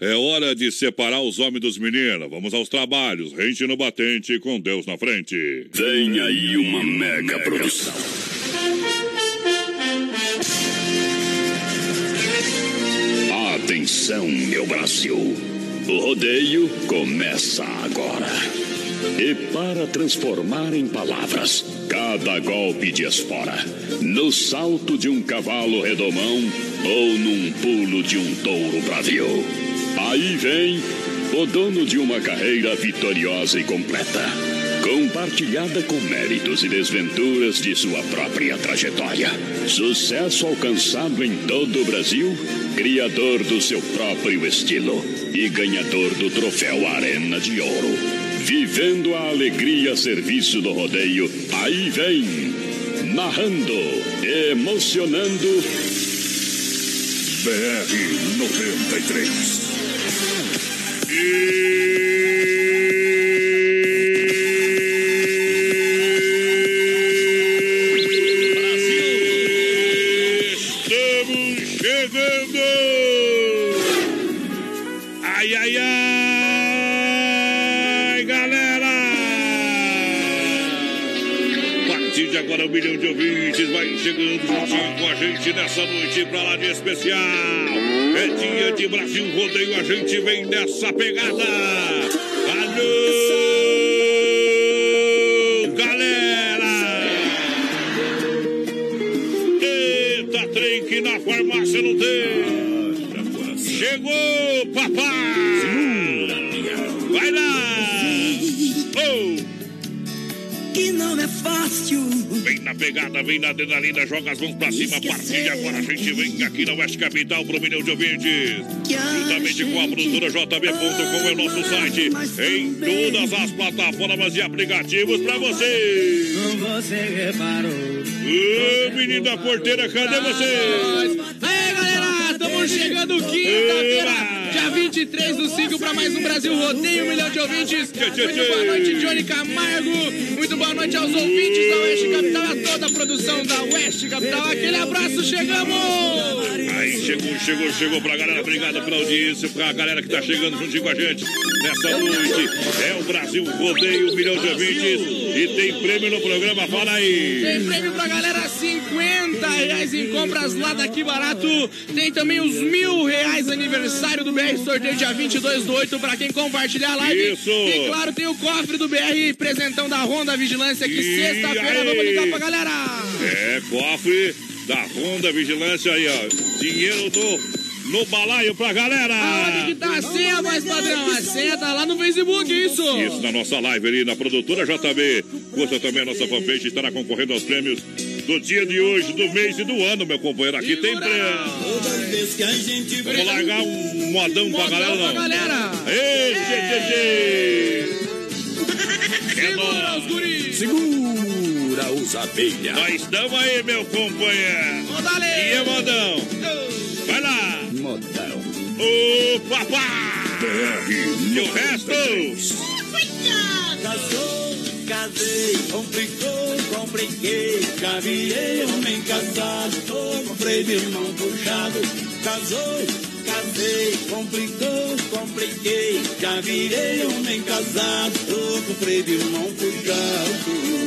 É hora de separar os homens dos meninos. Vamos aos trabalhos. Rente no batente com Deus na frente. Vem aí uma mega produção. Atenção, meu Brasil. O rodeio começa agora. E para transformar em palavras cada golpe de espora, no salto de um cavalo redomão ou num pulo de um touro bravio. Aí vem o dono de uma carreira vitoriosa e completa, compartilhada com méritos e desventuras de sua própria trajetória. Sucesso alcançado em todo o Brasil, criador do seu próprio estilo e ganhador do troféu Arena de Ouro. Vivendo a alegria a serviço do rodeio, aí vem, narrando, emocionando. BR 93. Estamos agora, um milhão de ouvintes vai chegando juntinho com a gente nessa noite pra lá de especial. É dia de Brasil Rodeio, a gente vem nessa pegada. Alô, pegada, vem na adrenalina, joga as mãos pra cima. A partir de agora a gente vem aqui na Oeste Capital pro milhão de ouvintes. Juntamente com a produtora JB.com é o nosso site. Em todas as plataformas e aplicativos pra você. Você reparou. Ô, menino da porteira, cadê você? Aí, galera, estamos chegando quinta-feira, dia 23 do 5 para mais um Brasil Rodeio, um milhão de ouvintes. Muito boa noite, Johnny Camargo. Muito boa noite aos ouvintes da Oeste Capital, a toda a produção da Oeste Capital. Aquele abraço, chegamos! Aí chegou, chegou, chegou pra galera. Obrigado pela audiência, pra galera que tá chegando juntinho com a gente nessa noite. É o Brasil Rodeio, um milhão de ouvintes. E tem prêmio no programa, fala aí. Tem prêmio pra galera, 50 reais em compras lá daqui barato. Tem também os mil reais aniversário do BR, sorteio dia 22 do 8 pra quem compartilhar a live. Isso. E claro, tem o cofre do BR, presentão da Honda Vigilância, que sexta-feira vamos ligar pra galera. É, cofre da Honda Vigilância aí, ó. Dinheiro no, no balaio pra galera. Aonde que tá a senha, voz padrão? A senha tá lá no Facebook, isso. Isso na nossa live ali na produtora JB. Curta também a nossa fanpage, estará concorrendo aos prêmios do dia de hoje, do mês e do ano, meu companheiro. Aqui tem prêmio. Toda vez que a gente Vamos largar um modão pra galera, Modão pra não. galera. Ei, tchê. É Segura os guris. Segura os abelha. Nós estamos aí, meu companheiro. E é modão. Vai lá. Modão. Ô, papá. E o resto? Casou, casei, complicou, compliquei. Caviei, homem casado, tô com freio de mão puxado. Casou, casei, complicou, compliquei. Já virei homem casado, tô com freio de mão puxado.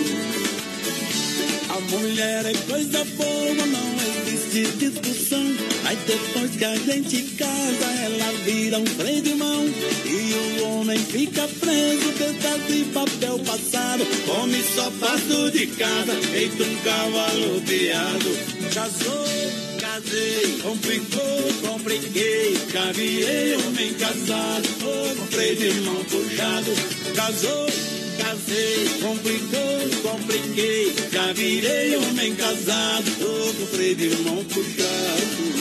A mulher é coisa boa, não existe discussão. Aí depois que a gente casa, ela vira um freio de mão. E o homem fica preso, pedaço de papel passado. Come só passo de casa, feito um cavalo piado. Casou, casei, complicou, compliquei. Caviei, homem casado, com freio de mão puxado. Casou, casei, complicou, compliquei. Já virei homem casado, tô com freio de mão puxado.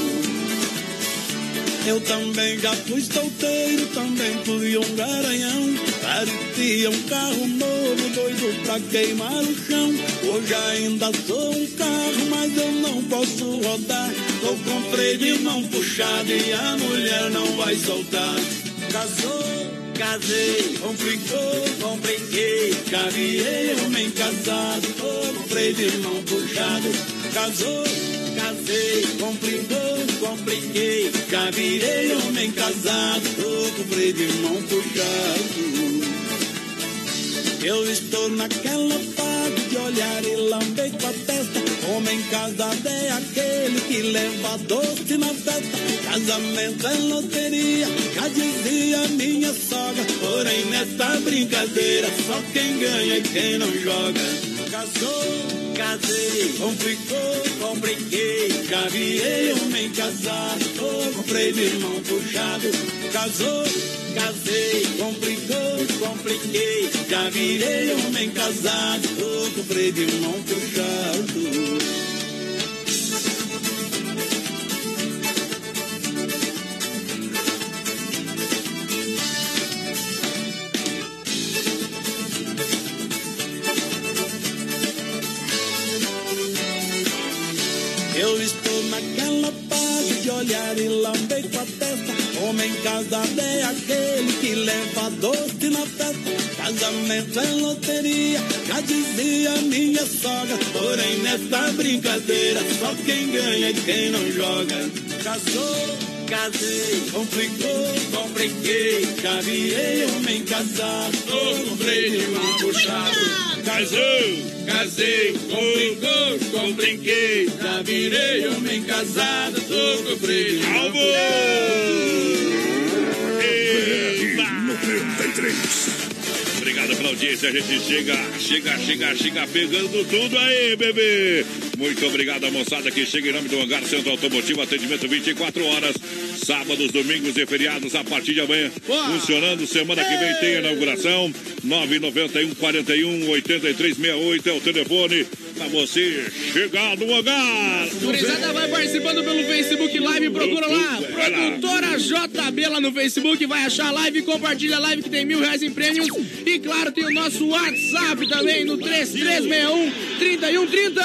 Eu também já fui solteiro, também fui um garanhão. Parecia um carro novo, doido pra queimar o chão. Hoje ainda sou um carro, mas eu não posso rodar. Tô com freio de mão puxado e a mulher não vai soltar. Casou, casei, complicou, compliquei. Caviei, homem casado, tô com freio de mão puxado. casou, casei, complicou, compliquei, já virei homem casado, tô com freio de mão puxado. Eu estou naquela fase olhar e lamber com a testa. Homem casado é aquele que leva doce na festa. Casamento é loteria, já dizia minha sogra. Porém, nessa brincadeira, só quem ganha e quem não joga. Casou, casei, complicou, compliquei. Já virei homem casado, tô com freio de mão puxado. Casou, casei, complicou, compliquei. Já virei homem casado, tô com freio de mão puxado. Olhar e lamber com a testa. Homem casado é aquele que leva doce na festa. Casamento é loteria, já dizia minha sogra. Porém, nessa brincadeira, só quem ganha e quem não joga. Casou, casei, complicou, compliquei. Já virei homem casado, tô com freio de mão puxado. Casou, Casei, complicou, compliquei. Já virei homem casado, tô com freio Alvo! Obrigado pela audiência. A gente chega, chega, chega, chega pegando tudo aí, bebê. Muito obrigado à moçada que chega em nome do Hangar Centro Automotivo. Atendimento 24 horas. Sábados, domingos e feriados a partir de amanhã. Funcionando. Semana que vem tem inauguração. 991 41 83 68 é o telefone para você chegar no Hangar. Gurizada vai participando pelo Facebook Live, procura lá. produtora JB lá no Facebook, vai achar a live, compartilha a live que tem mil reais em prêmios. E claro, tem o nosso WhatsApp também no 3361 3130.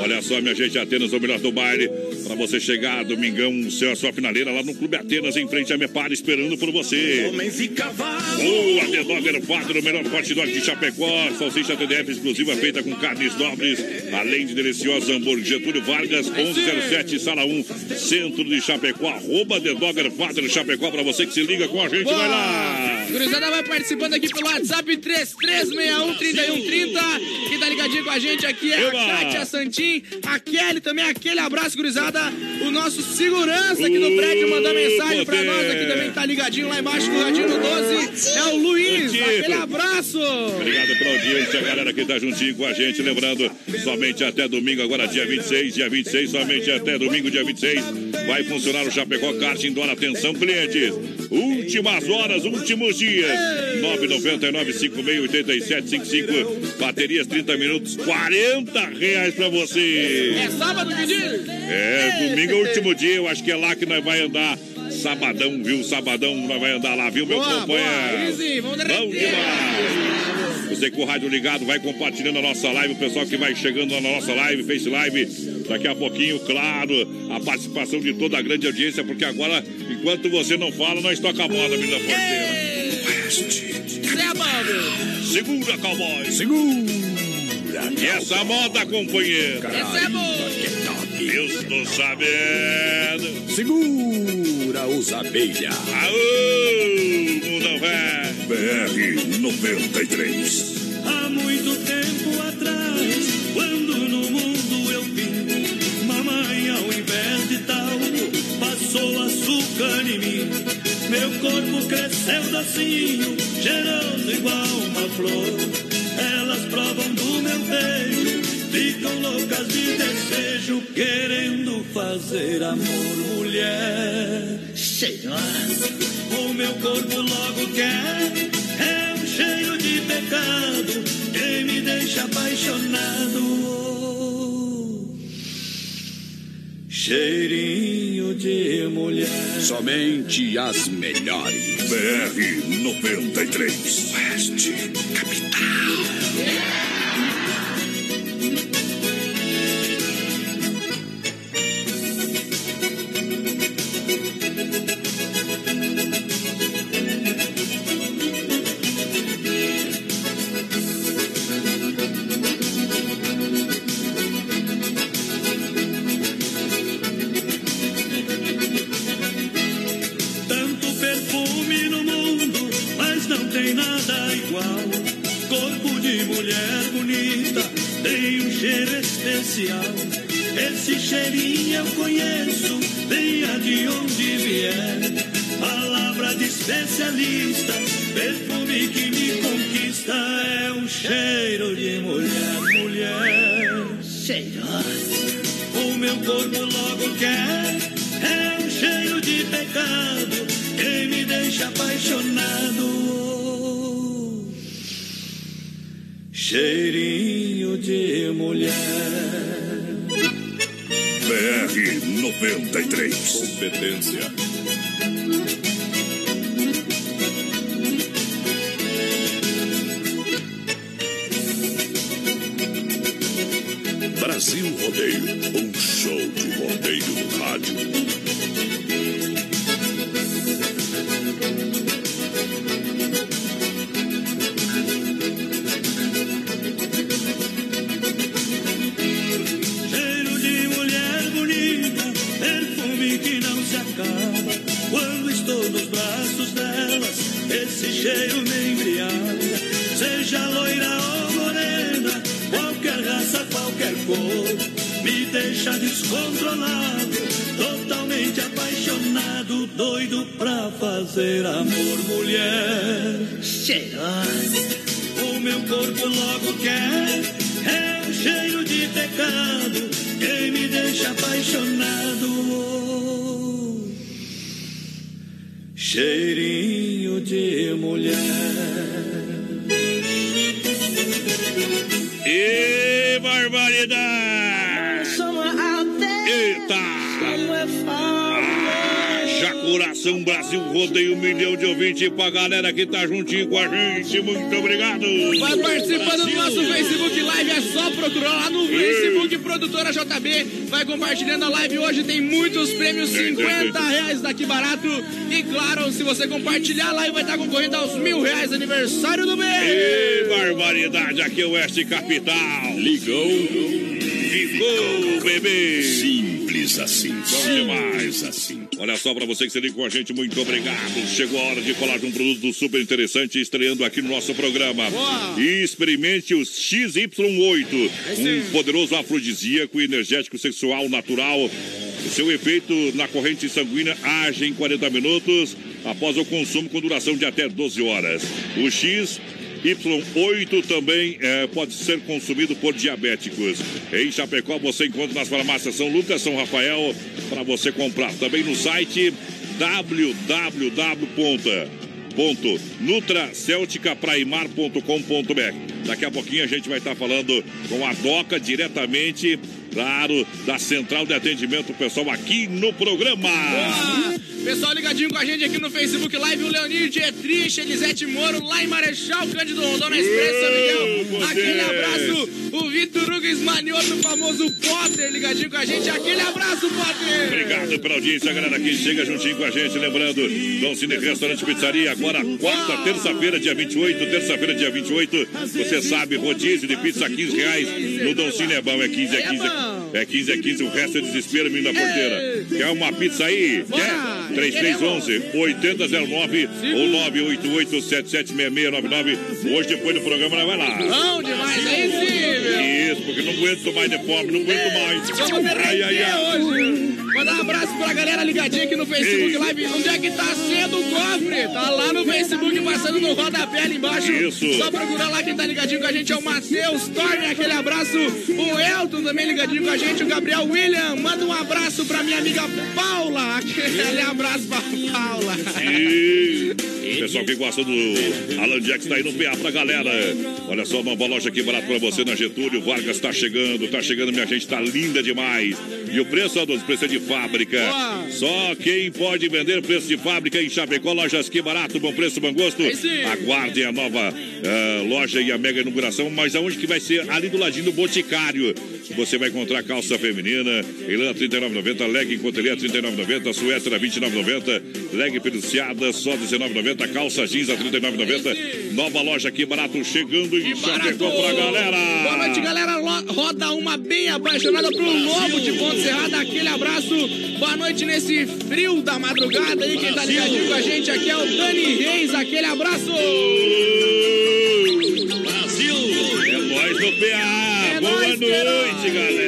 Olha só, minha gente, Atenas, o melhor do baile. Pra você chegar domingão, seu, a sua finaleira lá no Clube Atenas, em frente à Mepar, esperando por você. Homens e cavalos. Boa, The Dogger 4, o melhor hot dog de Chapecó. Salsicha TDF exclusiva feita com carnes nobres, além de deliciosos hambúrguer. Getúlio Vargas, 1107, sala 1, centro de Chapecó. Arroba The Dogger 4 Chapecó, pra você que se liga com a gente, vai lá. Gurizada vai participando aqui pelo WhatsApp 3361 3130. Quem tá ligadinho com a gente aqui é Eba! a Kátia Santim, a Kelly também, aquele abraço, gurizada. O nosso segurança aqui do prédio mandou mensagem pra nós aqui também, tá ligadinho lá embaixo no Radinho no 12. É o Luiz, Tito. aquele abraço. Obrigado pela audiência, a galera que tá juntinho com a gente. Lembrando, somente até domingo, agora dia 26, dia 26, somente até domingo, dia 26, vai funcionar o Chapecó Kart Indoor. Atenção, clientes. Últimas horas, últimos dias. 999-56-8755. Baterias 30 minutos, 40 reais pra você. É sábado diz? É, domingo é o último dia, eu acho que é lá que nós vai andar. Sabadão, viu? Sabadão nós vai andar lá, viu, meu Boa, boa. companheiro? Easy, vamos demais. Você com o rádio ligado, vai compartilhando a nossa live, o pessoal que vai chegando na nossa live, Face Live, daqui a pouquinho, claro, a participação de toda a grande audiência, porque agora, enquanto você não fala, nós toca a moda, menina porteira. Bando. Segura, cowboy. Segura. E essa moda, companheiro? Esse é bom. Eu estou sabendo. Segura os abelha. Aô, mundo velho. BR 93. Há muito tempo atrás, quando no mundo eu vim, mamãe, ao invés de tal, passou açúcar em mim. Meu corpo cresceu docinho, cheiroso igual uma flor. Elas provam do meu beijo, ficam loucas de desejo, querendo fazer amor, mulher. Cheirosa. O meu corpo logo quer, é um cheiro de pecado que me deixa apaixonado. Cheirinho de mulher. Somente as melhores. BR 93. Oeste Capital. Descontrolado, totalmente apaixonado, doido pra fazer amor, mulher cheirosa. O meu corpo logo quer, é um cheiro de pecado que me deixa apaixonado. Cheirinho de mulher. E barbaridade! Coração Brasil rodeio um milhão de ouvintes pra galera que tá juntinho com a gente. Muito obrigado! Vai participando do nosso Facebook Live, é só procurar lá no Facebook Produtora JB. Vai compartilhando a live hoje, tem muitos prêmios, Tem, tem, 50 tem. reais daqui barato. E claro, se você compartilhar a live, vai estar concorrendo aos mil reais aniversário do mês. E barbaridade, aqui é o Oeste Capital. Ligou, Ficou, bebê! simples assim. Bom demais. Simples assim. Olha só pra você que se liga com a gente, muito obrigado. Chegou a hora de falar de um produto super interessante estreando aqui no nosso programa. Boa. Experimente o XY8, um poderoso afrodisíaco energético sexual natural. Seu efeito na corrente sanguínea age em 40 minutos após o consumo com duração de até 12 horas. O X Y8 também eh, pode ser consumido por diabéticos. Em Chapecó você encontra nas farmácias São Lucas, São Rafael, para você comprar. Também no site www.nutracelticapraimar.com.br. Daqui a pouquinho a gente vai estar falando com a Doca diretamente, claro, da central de atendimento pessoal aqui no programa. Boa! Pessoal ligadinho com a gente aqui no Facebook Live, o Leonir Dietrich, Elisete Moro, lá em Marechal Cândido Rondon, na Expresso São Miguel. Aquele abraço, o Vitor Hugo Esmanioto, o famoso Potter, ligadinho com a gente. Aquele abraço, Potter! Obrigado pela audiência, galera que chega juntinho com a gente. Lembrando, Dom Cine Restaurante Pizzaria, agora quarta, terça-feira, dia 28, terça-feira, dia 28. Você sabe, rodízio de pizza, 15 reais. No Dom Cine é bom, é 15, é 15. É 15, é 15, o resto é desespero, menino da porteira. Quer uma pizza aí? Quer? 3311 8009 ou 988 776699. Hoje, depois do programa, vai lá. Bom demais, sim, meu! Isso, porque não aguento mais de fome, não aguento mais. Ai, ai, derreter ai. hoje. Mandar um abraço pra galera ligadinha aqui no Facebook Ei. Live. Onde é que tá sendo o cofre? Tá lá no Facebook, passando no rodapé ali embaixo. Isso. Só procurar lá quem tá ligadinho com a gente é o Matheus Torne, aquele abraço. O Elton também ligadinho com a gente. O Gabriel William, manda um abraço pra minha amiga Paula. Aquele abraço abraço pra Paula. Sim. o pessoal que gosta do Alan Jackson tá aí no PA pra galera. Olha só, uma boa loja aqui barato pra você na Getúlio. Vargas tá chegando, tá chegando, minha gente, tá linda demais. E o preço, ó, dos preços é de fábrica. Só quem pode vender preço de fábrica em Chapecó, lojas que barato, bom preço, bom gosto. Aguardem a nova uh, loja e a mega inauguração, mas aonde que vai ser? Ali do ladinho do Boticário. Você vai encontrar calça feminina, Elan 39,90, leg em cotelha 39,90, suéter 29 19,90. Leg periciada, só 19,90. Calça jeans a 39,90. Nova loja aqui barato chegando em Chapecó pra galera. Boa noite, galera. Roda uma bem apaixonada pro Brasil. Lobo de Ponte Serrada. Aquele abraço. Boa noite nesse frio da madrugada. E quem tá ligadinho com a gente aqui é o Dani Reis. Aquele abraço. Brasil. É nóis do PA. É Boa noite, galera.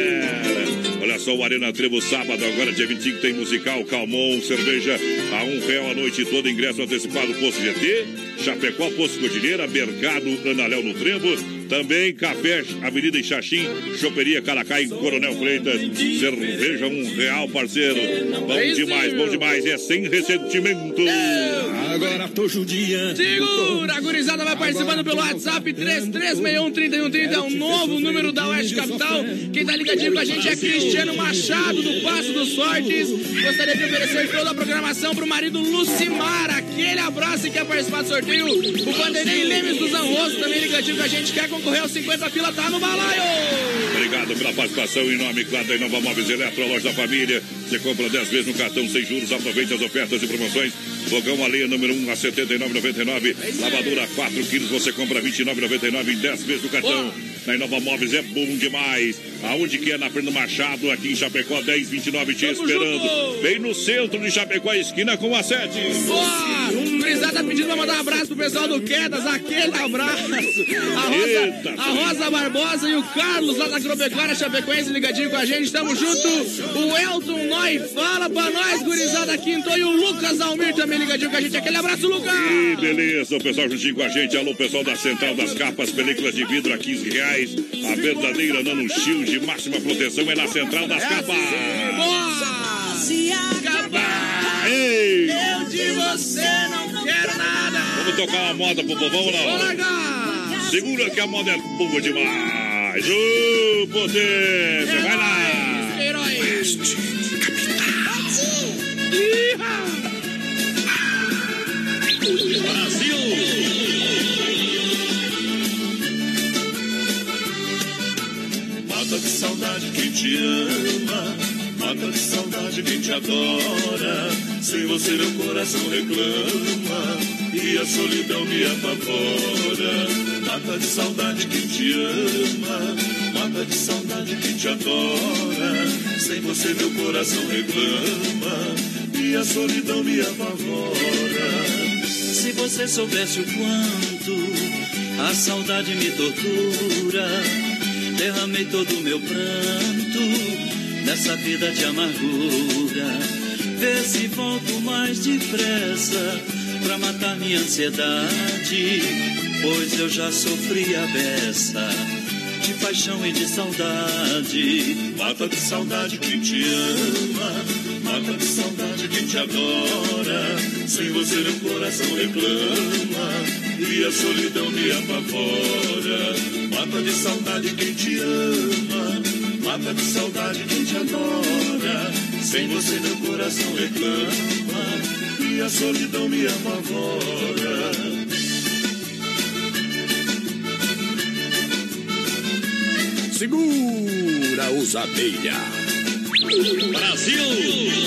O Arena Trevo, sábado, agora dia 25, tem musical Calmon, cerveja a um real a noite toda, ingresso antecipado Posto GT, Chapecó, Posto Cordilheira, Mercado Analéu no Trevo, também Café Avenida Ixaxim, Choperia Caracai, Coronel Freitas, cerveja um real, parceiro. Bom demais, bom demais, é sem ressentimento. Agora tô judiando. Segura, a gurizada vai participando pelo WhatsApp 33613130, é o novo número da Oeste Capital. Quem tá ligadinho com a gente é Cristiano Machado, do Passo dos Sortes. Gostaria de oferecer toda a programação pro marido Lucimar. Aquele abraço e quer participar do sorteio. O Vanderlei Lemes do Zanroso também ligadinho com a gente, quer concorrer aos 50 pila, tá no balaio. Obrigado pela participação em nome, claro, da Inova Móveis Eletro, a loja da família. Você compra 10 vezes no cartão sem juros, aproveite as ofertas e promoções. Fogão a lenha número 1 a 79,99. Lavadora 4 quilos, você compra 29,99 em 10 vezes no cartão. Na Inova Móveis é bom demais. Aonde que é? Na Fernando Machado, aqui em Chapecó, 10, 29, te esperando. junto. Bem no centro de Chapecó, esquina com a 7. Boa! O Brisada tá pedindo pra mandar um abraço pro pessoal do Quedas, aquele abraço. A Eita, Rosa, a Rosa Barbosa e o Carlos lá da Agropecuária Chapecoense ligadinho com a gente, tamo junto. O Elton Noi, fala pra nós, gurizada Quinto e o Lucas Almir também ligadinho com a gente. Aquele abraço, Lucas! Que beleza, o pessoal juntinho com a gente. Alô, pessoal da Central das Capas, películas de vidro a 15 reais. A verdadeira Nano Shield, máxima proteção é na Central das Capas. Boa! Se acabar, Ei, eu de você não quero nada. vamos tocar uma moda pro povão ou Vou não? largar! Segura que a moda é boa demais. Ô, potência, vai lá. Herói! Iha! Mata de saudade quem te ama, mata de saudade quem te adora. Sem você meu coração reclama e a solidão me apavora. Mata de saudade quem te ama, mata de saudade quem te adora. Sem você meu coração reclama e a solidão me apavora. Se você soubesse o quanto a saudade me tortura, derramei todo o meu pranto nessa vida de amargura. Vê se volto mais depressa pra matar minha ansiedade, pois eu já sofri a beça de paixão e de saudade. Mata de saudade quem te ama, mata de saudade quem te adora. Sem você meu coração reclama e a solidão me apavora. Mata de saudade quem te ama, mata de saudade quem te adora. Sem você meu coração reclama e a solidão me apavora. Segura os abelha.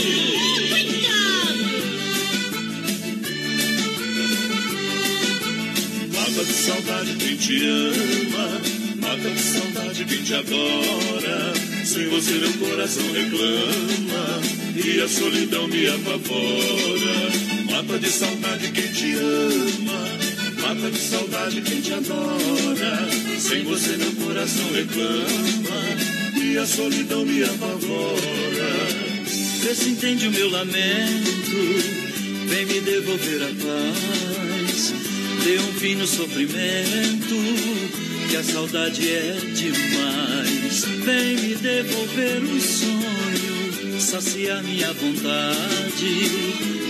Mata de saudade quem te ama, mata de saudade quem te adora. Sem você meu coração reclama e a solidão me apavora. Mata de saudade quem te ama, mata de saudade quem te adora. Sem você meu coração reclama e a solidão me apavora. Vê se entende o meu lamento, vem me devolver a paz. Dê um fim no sofrimento, que a saudade é demais. Vem me devolver o sonho, saciar minha vontade.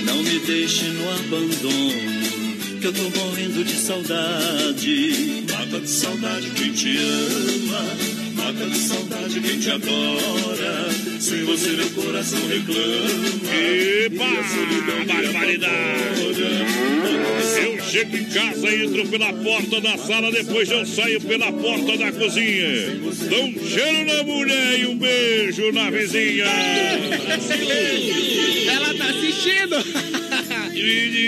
Não me deixe no abandono, que eu tô morrendo de saudade. Mata de saudade quem te ama, mata de saudade quem te adora. Sem você meu coração reclama. Epa, me barbaridade. Eu chego em casa, entro pela porta da sala, depois eu saio pela porta da cozinha. Dou um cheiro na mulher e um beijo na vizinha. Ela tá assistindo!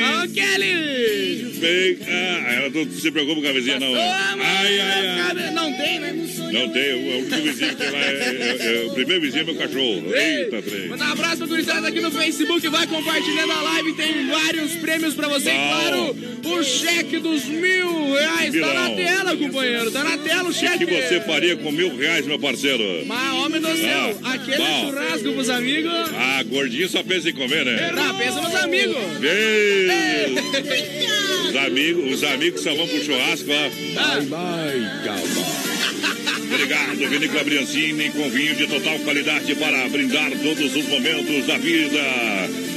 Alô, Kelly! Bem, ah, ela não se preocupa com a vizinha, não. Ai, ai, ai. Não tem, né? Não tem, o único vizinho que vai. É, é, o primeiro vizinho é meu cachorro. Eita. Manda um abraço pra gurizada aqui no Facebook, vai compartilhando a live, tem vários prêmios pra você. Claro, o cheque dos mil reais tá na tela, companheiro. Tá na tela o cheque. O que você faria com mil reais, meu parceiro? Mas, homem do céu, ah, aquele bom. churrasco pros amigos. Ah, gordinho só pensa em comer, né? Tá, pensa nos amigos. Os amigos, os amigos só vão pro churrasco, ó. Vai, vai, calma. Obrigado, Vinícola Briancini, com vinho de total qualidade para brindar todos os momentos da vida.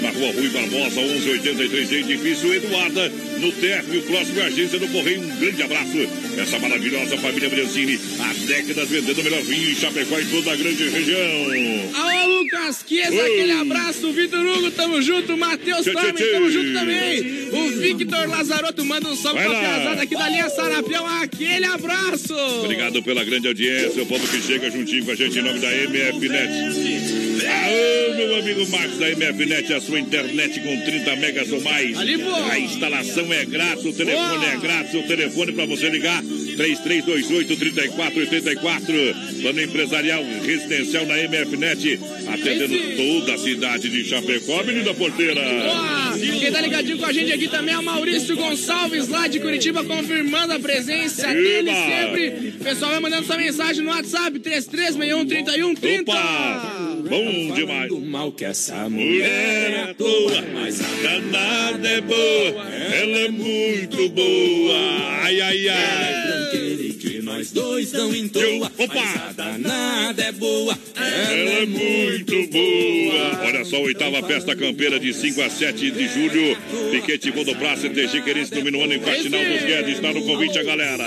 Na rua Rui Barbosa, 1183, edifício Eduarda, no térreo, próximo à agência do Correio. Um grande abraço. Essa maravilhosa família Briancini, há décadas vendendo o melhor vinho em Chapecó e toda a grande região. Alô, Lucas Chiesa, aquele abraço. Vitor Hugo, tamo junto. Matheus também, tamo junto também. O Victor Lazaroto manda um salve pra casada aqui da linha Sarapião. Aquele abraço. Obrigado pela grande audiência, o povo que chega juntinho com a gente em nome da MFNet. Meu amigo Marcos da MFNet, a sua internet com 30 megas ou mais. A instalação é grátis, o telefone é grátis, o telefone para você ligar 3328-3484. Plano empresarial residencial na MFNet, atendendo toda a cidade de Chapecó, Avenida Porteira. Boa. Quem tá ligadinho com a gente aqui também é o Maurício Gonçalves, lá de Curitiba, confirmando a presença Eba. dele sempre. O pessoal vai mandando sua mensagem no WhatsApp, 3361 Opa! Bom demais. Do mal que essa mulher é à toa, mas a danada é boa, ela é muito boa. Ai, ai, ai. que nós dois não entoa, Opa! mas a danada é boa, ela é muito boa. Olha só, oitava festa campeira de 5 a 7 de julho. Piquete do Praça, TG Minuano em Faxinal dos Guedes. Está no convite a galera.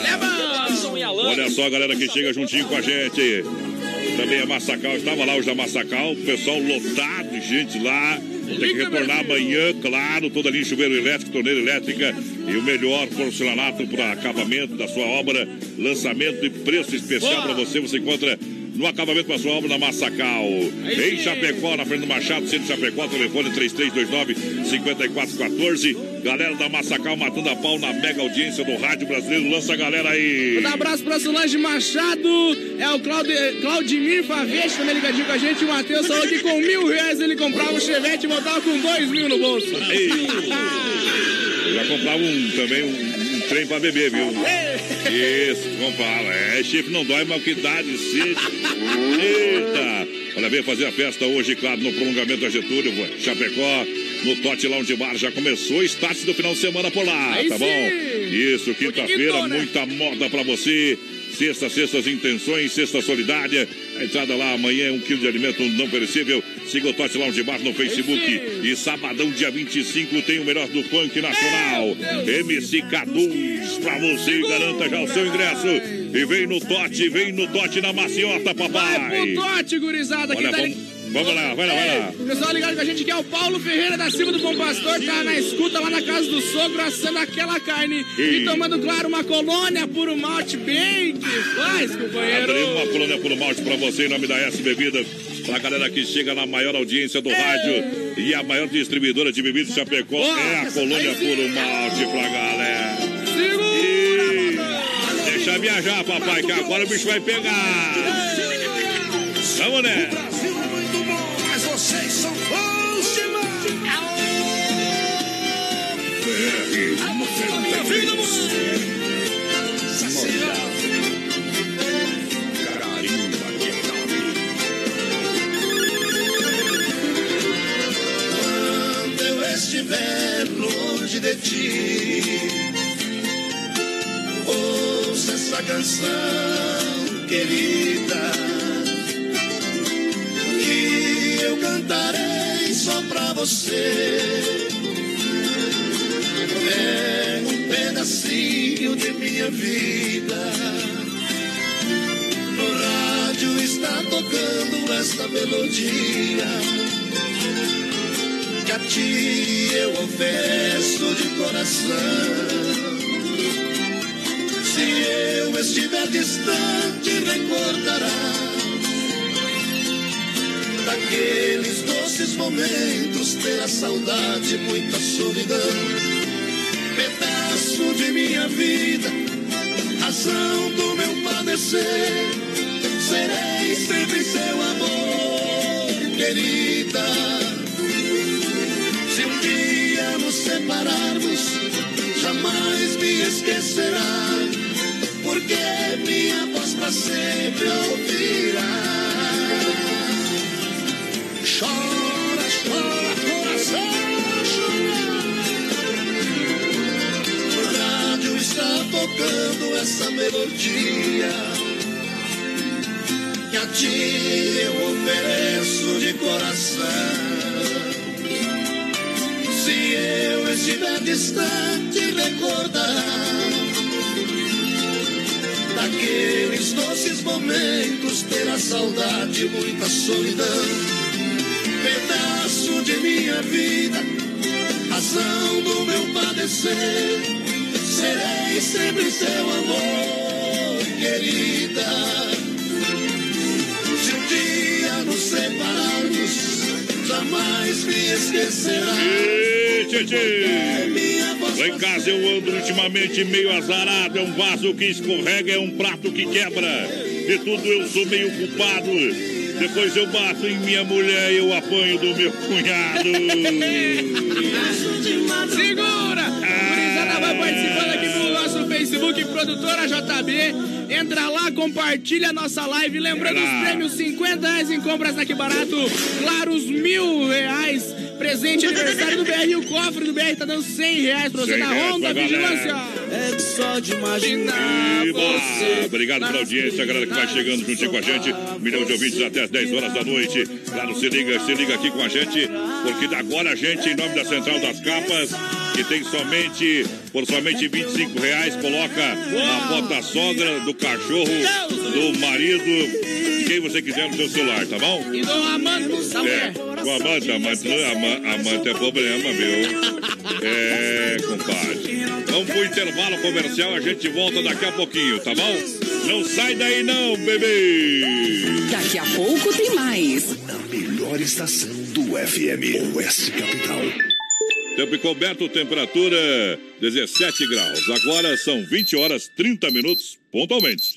Olha só a galera que chega juntinho com a gente. Também a Massacal, estava lá hoje da Massacal, o pessoal lotado de gente lá. Tem que retornar amanhã, claro, toda ali chuveiro elétrico, torneira elétrica e o melhor porcelanato para acabamento da sua obra, lançamento e preço especial para você. Você encontra no acabamento da sua obra na Massacal. Em Chapecó, na frente do Machado, centro de Chapecó, telefone 3329-5414. Galera da Massacal matando a pau na mega audiência do Rádio Brasileiro. Lança a galera aí. Um abraço para Solange Machado. É o Claudio, Claudimir Favete também ligadinho com a gente. O Matheus falou que com mil reais ele comprava um chevette e voltava com dois mil no bolso. Já comprava um, também um, um trem pra beber, viu? Isso, comprava. É, chifre não dói, mas que dá de sede. Eita! Olha, vem fazer a festa hoje, claro, no prolongamento da Getúlio, Chapecó, no Tote Lounge Bar. Já começou o start do final de semana por lá, Aí tá sim. bom? Isso, quinta-feira, muita moda pra você. Sexta, sextas intenções, sexta solidária. A entrada lá amanhã é um quilo de alimento não perecível. Siga o Tote Lounge Bar no Facebook. E sabadão, dia 25, tem o melhor do funk nacional. MC K2 pra você. Garanta já o seu ingresso. E vem no Tote, vem no Tote na maciota, Vai papai. pro Tote, gurizada. Olha, Quem tá vamos, vamos lá, vai lá, vai lá. Pessoal ligado com a gente que é o Paulo Ferreira da Silva do Bom Pastor, tá na escuta lá na casa do sogro, assando aquela carne e, E- tomando, claro, uma colônia puro malte bem que faz, companheiro. Abrimos uma colônia por malte pra você em nome da S Bebidas. Pra galera que chega na maior audiência do rádio e a maior distribuidora de bebidas Chapecó é a colônia puro malte pra galera. Segura, E... Deixa viajar, papai, que agora o bicho vai pegar. Vamos, né? Brasil é muito bom, mas vocês são bons demais. Vida, Saciar. Estiver longe de ti, ouça essa canção querida que eu cantarei só pra você. É um pedacinho de minha vida. No rádio está tocando esta melodia. A ti eu ofereço de coração. Se eu estiver distante, recordarás daqueles doces momentos ter a saudade, muita solidão. Pedaço de minha vida, razão do meu padecer. Serei sempre seu amor, querida. Nos separarmos, jamais me esquecerá, porque minha voz pra sempre ouvirá. Chora, chora, coração, chora. O rádio está tocando essa melodia. Que a ti eu ofereço de coração. Se eu estiver distante, recordar daqueles doces momentos, ter a saudade, muita solidão pedaço de minha vida, razão do meu padecer. Serei sempre seu amor, querida. Jamais me esquecerá. Lá em casa eu ando ultimamente meio azarado. É um vaso que escorrega, é um prato que quebra. De tudo eu sou meio culpado. Depois eu bato em minha mulher e eu apanho do meu cunhado. Segura! Facebook, produtora JB. Entra lá, compartilha a nossa live. Lembrando os prêmios: 50 reais em compras na Que Barato. Claro, os mil reais. Presente aniversário do BR. E o cofre do BR tá dando 100 reais pra você na Ronda Vigilância. É só de imaginar. Você Obrigado pela audiência, galera que vai chegando juntinho com a gente. milhão de ouvintes até as 10 horas da noite. Claro, se liga, se liga aqui com a gente, porque agora a gente, em nome da Central das Capas, que tem somente, por somente 25 reais, coloca a foto da sogra, do cachorro, do marido, quem você quiser no seu celular, tá bom? E do amante É, com amante, amante, ama- amante é problema, meu. É, compadre. Vamos pro intervalo comercial, a gente volta daqui a pouquinho, tá bom? Não sai daí não, bebê! Daqui a pouco tem mais. Na melhor estação do FM, Oeste Capital. Tempo encoberto, temperatura 17 graus. Agora são 20 horas 30 minutos, pontualmente.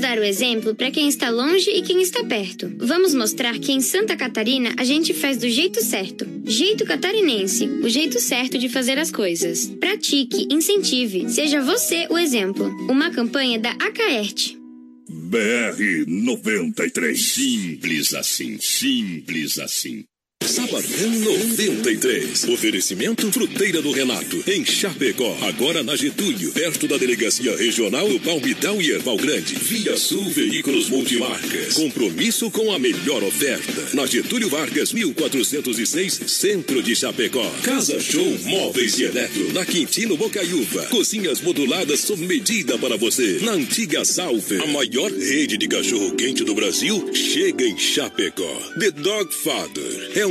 dar o exemplo para quem está longe e quem está perto. Vamos mostrar que em Santa Catarina a gente faz do jeito certo. Jeito catarinense, o jeito certo de fazer as coisas. Pratique, incentive, seja você o exemplo. Uma campanha da Acaerte. BR 93. Simples assim, simples assim. Sabadão 93. Oferecimento Fruteira do Renato, em Chapecó. Agora na Getúlio, perto da Delegacia Regional do Palmitão e Erval Grande. Via Sul Veículos Multimarcas. Compromisso com a melhor oferta. Na Getúlio Vargas, 1406, Centro de Chapecó. Casa Show Móveis e Eletro, na Quintino Bocaiúva. Cozinhas moduladas sob medida para você. Na antiga Salve, a maior rede de cachorro-quente do Brasil, chega em Chapecó. The Dog Father é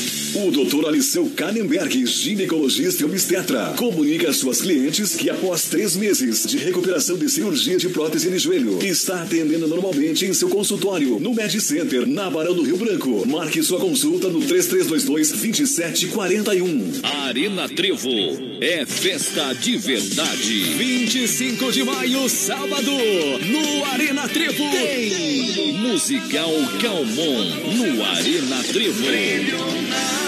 O Dr. Aliceu Kannenberg, ginecologista e obstetra, comunica às suas clientes que após três meses de recuperação de cirurgia de prótese de joelho, está atendendo normalmente em seu consultório no Med Center, na Barão do Rio Branco. Marque sua consulta no 3322-2741. Arena Trevo é festa de verdade. 25 de maio, sábado, no Arena Trevo. Tem Musical Calmon no Arena Trevo. Na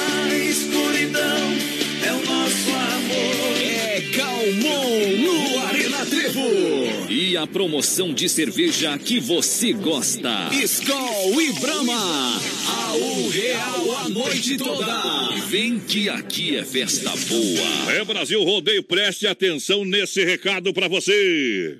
escuridão é o nosso amor. É Calmon no Arena Trevo. E a promoção de cerveja que você gosta. Skol e Brahma. A um real a noite toda. Vem que aqui é festa boa. É Brasil Rodeio, preste atenção nesse recado para você.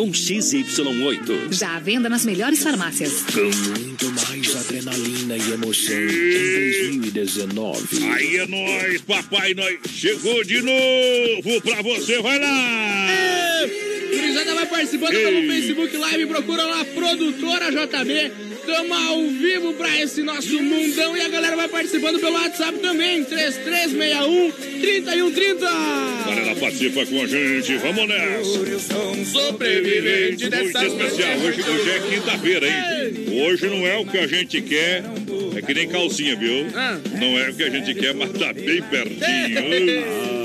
XY8. Já à venda nas melhores farmácias. Com muito mais adrenalina e emoção em 2019. Aí é nóis, papai, nós chegou de novo pra você, vai lá! Gurizada vai participando Ei. pelo Facebook Live, procura lá, produtora JB. Estamos ao vivo para esse nosso mundão e a galera vai participando pelo WhatsApp também, 3361 3130. Galera, participa com a gente, vamos nessa. Sobrevivente Muito especial, hoje, hoje é quinta-feira, hein? Hoje não é o que a gente quer, é que nem calcinha, viu? Ah. Não é o que a gente quer, mas tá bem pertinho.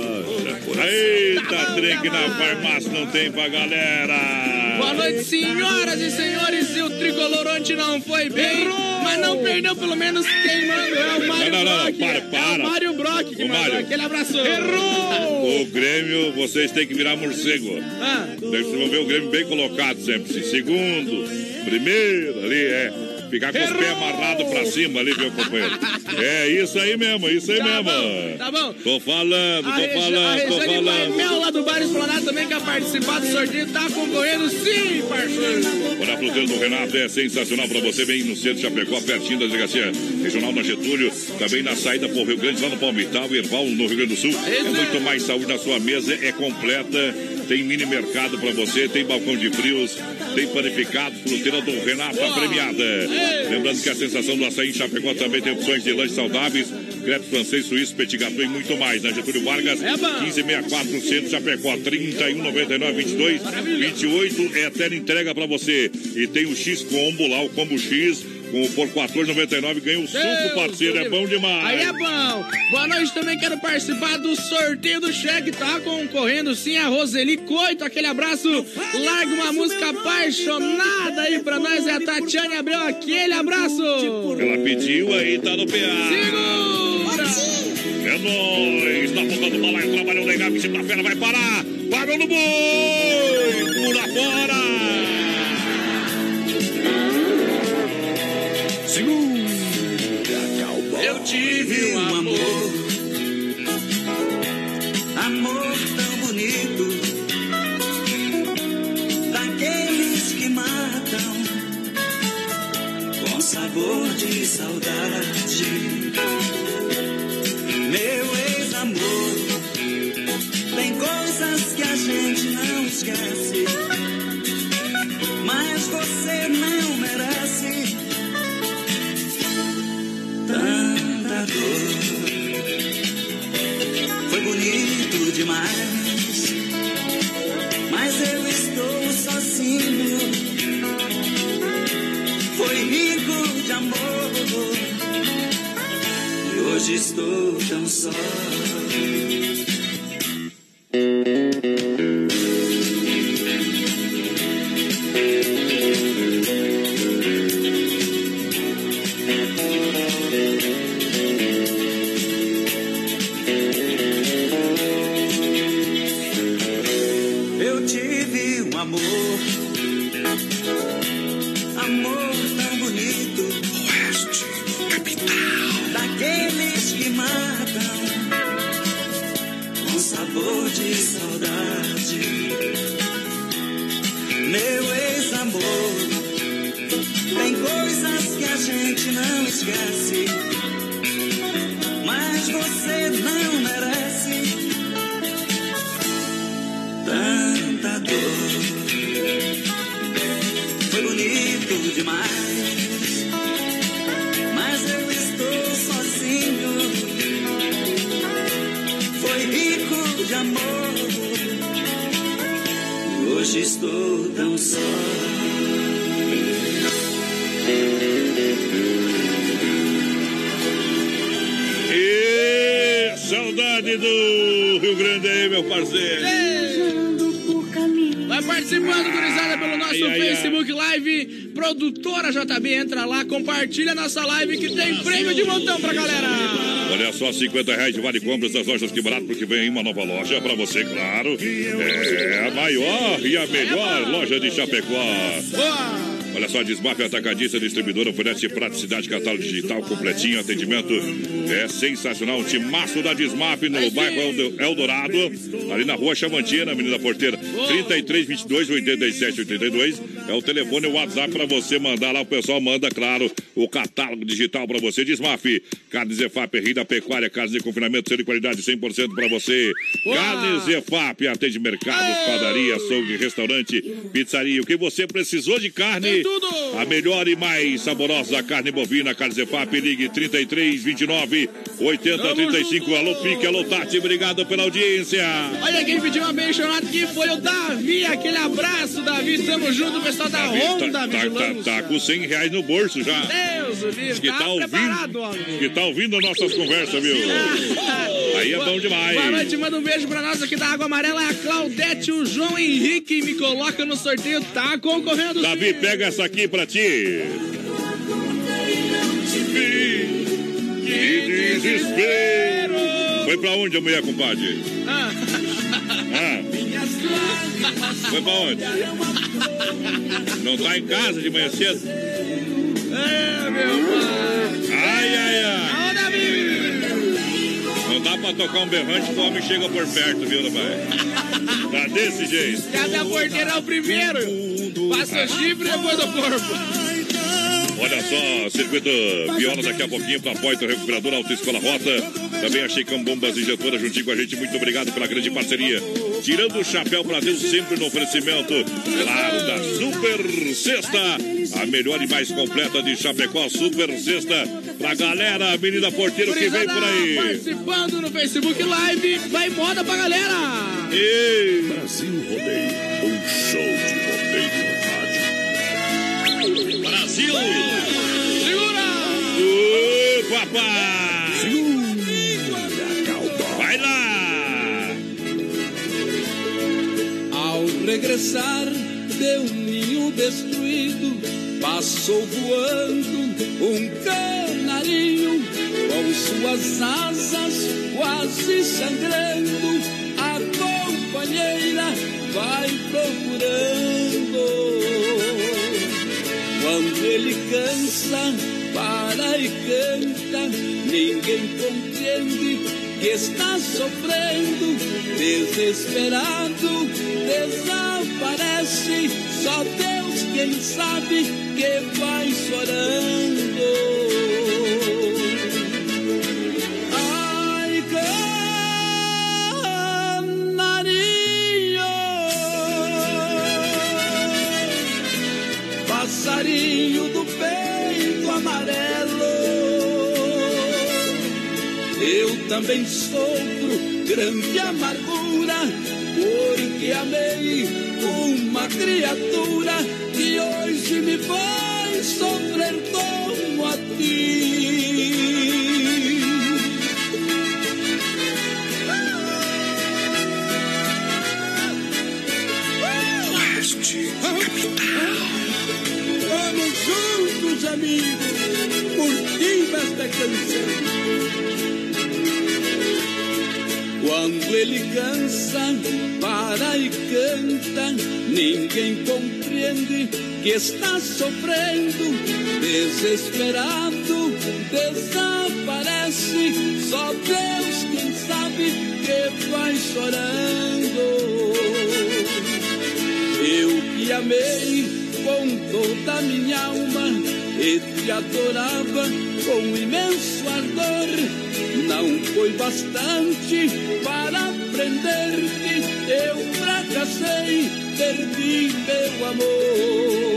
Eita, trem que na farmácia não tem pra galera. Boa noite, senhoras e senhores. E o tricolorante não foi bem, Errou. mas não perdeu pelo menos quem mandou. É o Mário não, não, não, Brock. para, para. É o Mário Brock que Ô, mandou Mário. aquele abraço. O Grêmio, vocês têm que virar morcego. Ah. Vocês vão ver o Grêmio bem colocado sempre. Segundo, primeiro, ali é. Ficar com os pés amarrados pra cima ali, meu companheiro. É isso aí mesmo, isso aí Tá mesmo. bom, tá bom. Tô falando, A, tô Regi- a falando, tô falando. Mel lá do Bar Esplanado também quer participar do sorteio. Tá concorrendo sim, parceiro. Olha, a fruteira do Renato é sensacional pra você, bem no centro de Chapecó, pertinho da delegacia regional na Getúlio, também na saída por Rio Grande, lá no Palmital, Erval, no Rio Grande do Sul. É muito mais saúde na sua mesa, é completa, tem mini mercado pra você, tem balcão de frios, tem panificado, fruteira do Renato, a premiada. Lembrando que a sensação do açaí em Chapecó também tem opções de lanches saudáveis, crepe francês, suíço, petit gâteau e muito mais. Na Getúlio Vargas, 1564, centro Chapecó, 3199 22 28 é tela entrega pra você. E tem o X Combo lá, o Combo X, com, por 14,99 ganha o suco, parceiro. É bom demais. Aí é bom. Boa noite, também quero participar do sorteio do cheque. Tá concorrendo sim a Roseli Coito. Aquele abraço. Larga uma música apaixonada aí pra nós. É a Tatiane Abreu. Aquele abraço. Ela pediu aí, tá no PA. Segura. É nóis, na boca do balaio, trabalhou legal, bicho da fera, vai parar. Parou no boi, pula fora. Eu tive um amor, amor tão bonito, daqueles que matam. Com sabor de saudade. Meu ex-amor, tem coisas que a gente não esquece. Demais, mas eu estou sozinho. Foi rico de amor, e hoje estou tão só. Produtora JB, entra lá, compartilha nossa live que tem prêmio de montão pra galera. Olha só, 50 reais de vale compras das lojas que barato, porque vem uma nova loja pra você, claro. É a maior e a melhor loja de Chapecó. Olha só, Desmaf Atacadista Distribuidora oferece praticidade, catálogo digital completinho, atendimento é sensacional. Timaço da Desmaf no bairro Eldo- Eldorado, ali na rua Chamantina, Menina Porteira, 33 22 87 82. É o telefone e o WhatsApp pra você mandar lá. O pessoal manda, claro, o catálogo digital pra você. Desmaf, carne Zefap, Rio da Pecuária, carne de confinamento, selo de qualidade 100% pra você. Carne Zefap, atende mercados, padaria, açougue, restaurante, pizzaria. O que você precisou de carne, a melhor e mais saborosa carne bovina, carne Zefap, ligue 33 29 80 35. Alô, Pique, alô, Tati, obrigado pela audiência. Olha quem pediu uma abençoada aqui foi o Davi. Aquele abraço, Davi. Tamo junto, pessoal da Honda tá, tá, tá, tá com 100 reais no bolso já. Deus, o livro. Que Tá, tá preparado, ouvindo, que tá ouvindo nossas conversas, viu? Aí é bom demais. Boa noite, manda um beijo pra nós aqui da Água Amarela. É a Claudete, o João Henrique. Me coloca no sorteio, tá concorrendo. Davi, pega essa aqui pra ti. Que desespero! Foi pra onde a mulher, compadre? Ah, foi pra onde? Não tá em casa de manhã cedo? É, meu pai. Ai, ai, ai. Não dá pra tocar um berrante que o homem chega por perto, viu, rapaz? Tá desse jeito. Cadê a porteira é o primeiro? Passa o chifre e depois o corpo. Olha só, circuito Viola daqui a pouquinho para Poito Recuperador Autoescola Rota. Também a Checam Bombas Injetoras juntinho com a gente. Muito obrigado pela grande parceria. Tirando o chapéu para Deus, sempre no oferecimento, claro, da Super Sexta. A melhor e mais completa de Chapecó, Super Sexta. Pra galera, Avenida Porteiro que vem por aí. Participando no Facebook Live, vai moda pra galera. Ei. Brasil Rodeio, um show de rodeio no rádio. Brasil! Segura! Ô, papai! Regressar de um ninho destruído, passou voando um canarinho com suas asas quase sangrando. A companheira vai procurando. Quando ele cansa, para e canta, ninguém compreende que está sofrendo, desesperado, desaparece. Só Deus quem sabe que vai chorando. Ai, canarinho, passarinho do também sofro grande amargura, porque amei uma criatura que hoje me faz sofrer como a ti. Vamos juntos, amigos, curtindo esta canção. Quando ele cansa, para e canta, ninguém compreende que está sofrendo, desesperado, desaparece. Só Deus quem sabe que vai chorando. Eu que amei com toda a minha alma e te adorava com imenso ardor. Não foi bastante para prender-te, eu fracassei, perdi meu amor.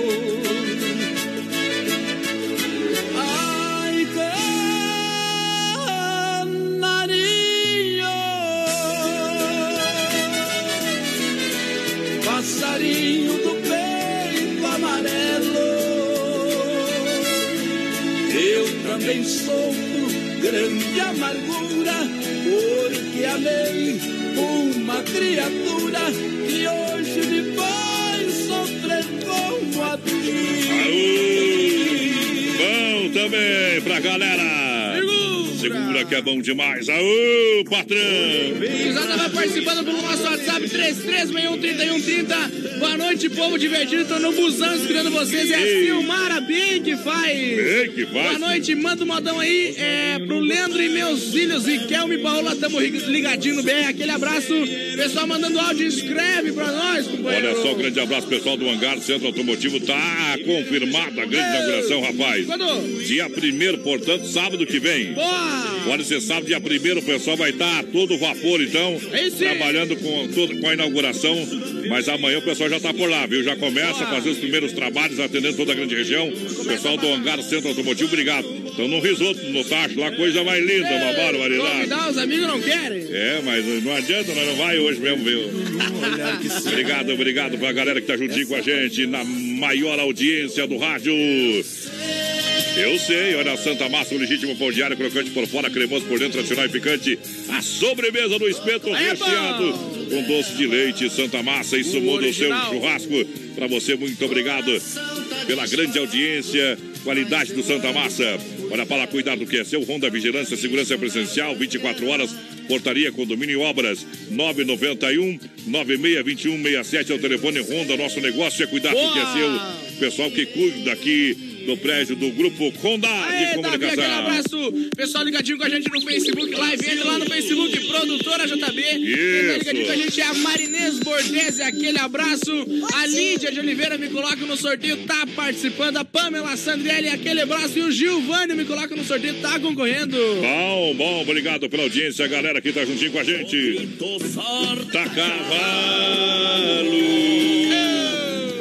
Também sofro grande amargura, porque amei uma criatura que hoje me faz sofrer como a ti. Bom também pra galera. Segura que é bom demais. Aô, patrão. Vai participando pelo nosso WhatsApp 33613130. Boa noite, povo divertido. Tô no busão escutando vocês. É a. Silmara Bem que faz. Bem que faz. Boa noite, manda um modão aí é, pro Leandro e meus filhos. E Kelme e Paola, tamo ligadinho no bem. Aquele abraço. Pessoal mandando áudio, escreve pra nós, companheiro. Olha só, um grande abraço, pessoal do Hangar Centro Automotivo. Tá confirmada a grande inauguração, rapaz. Quando? Dia 1 portanto, sábado que vem. Boa! Pode ser sábado, dia 1 o pessoal vai estar a todo vapor, então, trabalhando com, todo, com a inauguração. Mas amanhã o pessoal já está por lá, viu? Já começa a fazer os primeiros trabalhos, atendendo toda a grande região. O pessoal do Hangar Centro Automotivo, obrigado. Estão no risoto, no tacho lá, coisa mais linda, uma barbaridade. Convidar os amigos não querem. É, mas não adianta, nós não vai hoje mesmo, viu? obrigado, obrigado pra galera que tá juntinho com a gente na maior audiência do rádio. Eu sei, olha a Santa Massa, o legítimo pão diário, crocante por fora, cremoso por dentro, tradicional e picante. A sobremesa do espeto recheado com doce de leite, Santa Massa. Isso muda o seu original. churrasco. Pra você, muito obrigado pela grande audiência, qualidade do Santa Massa. Olha para cuidar do que é seu, Honda Vigilância, Segurança Presencial, 24 horas, portaria, condomínio e obras, 991 9621 67 é o telefone Honda. Nosso negócio é cuidar do que é seu. Pessoal que cuida aqui do prédio do Grupo Honda de Aê, Davi, Comunicação. aquele abraço. Pessoal ligadinho com a gente no Facebook Live. Ele lá no Facebook, produtora JB. Quem tá ligadinho com a gente é a Marinês Borghese. Aquele abraço. A Lídia de Oliveira me coloca no sorteio, tá participando. A Pamela Sandrielli, aquele abraço. E o Gilvânio me coloca no sorteio, tá concorrendo. Bom, bom, obrigado pela audiência, galera que tá juntinho com a gente. Tá cavalo.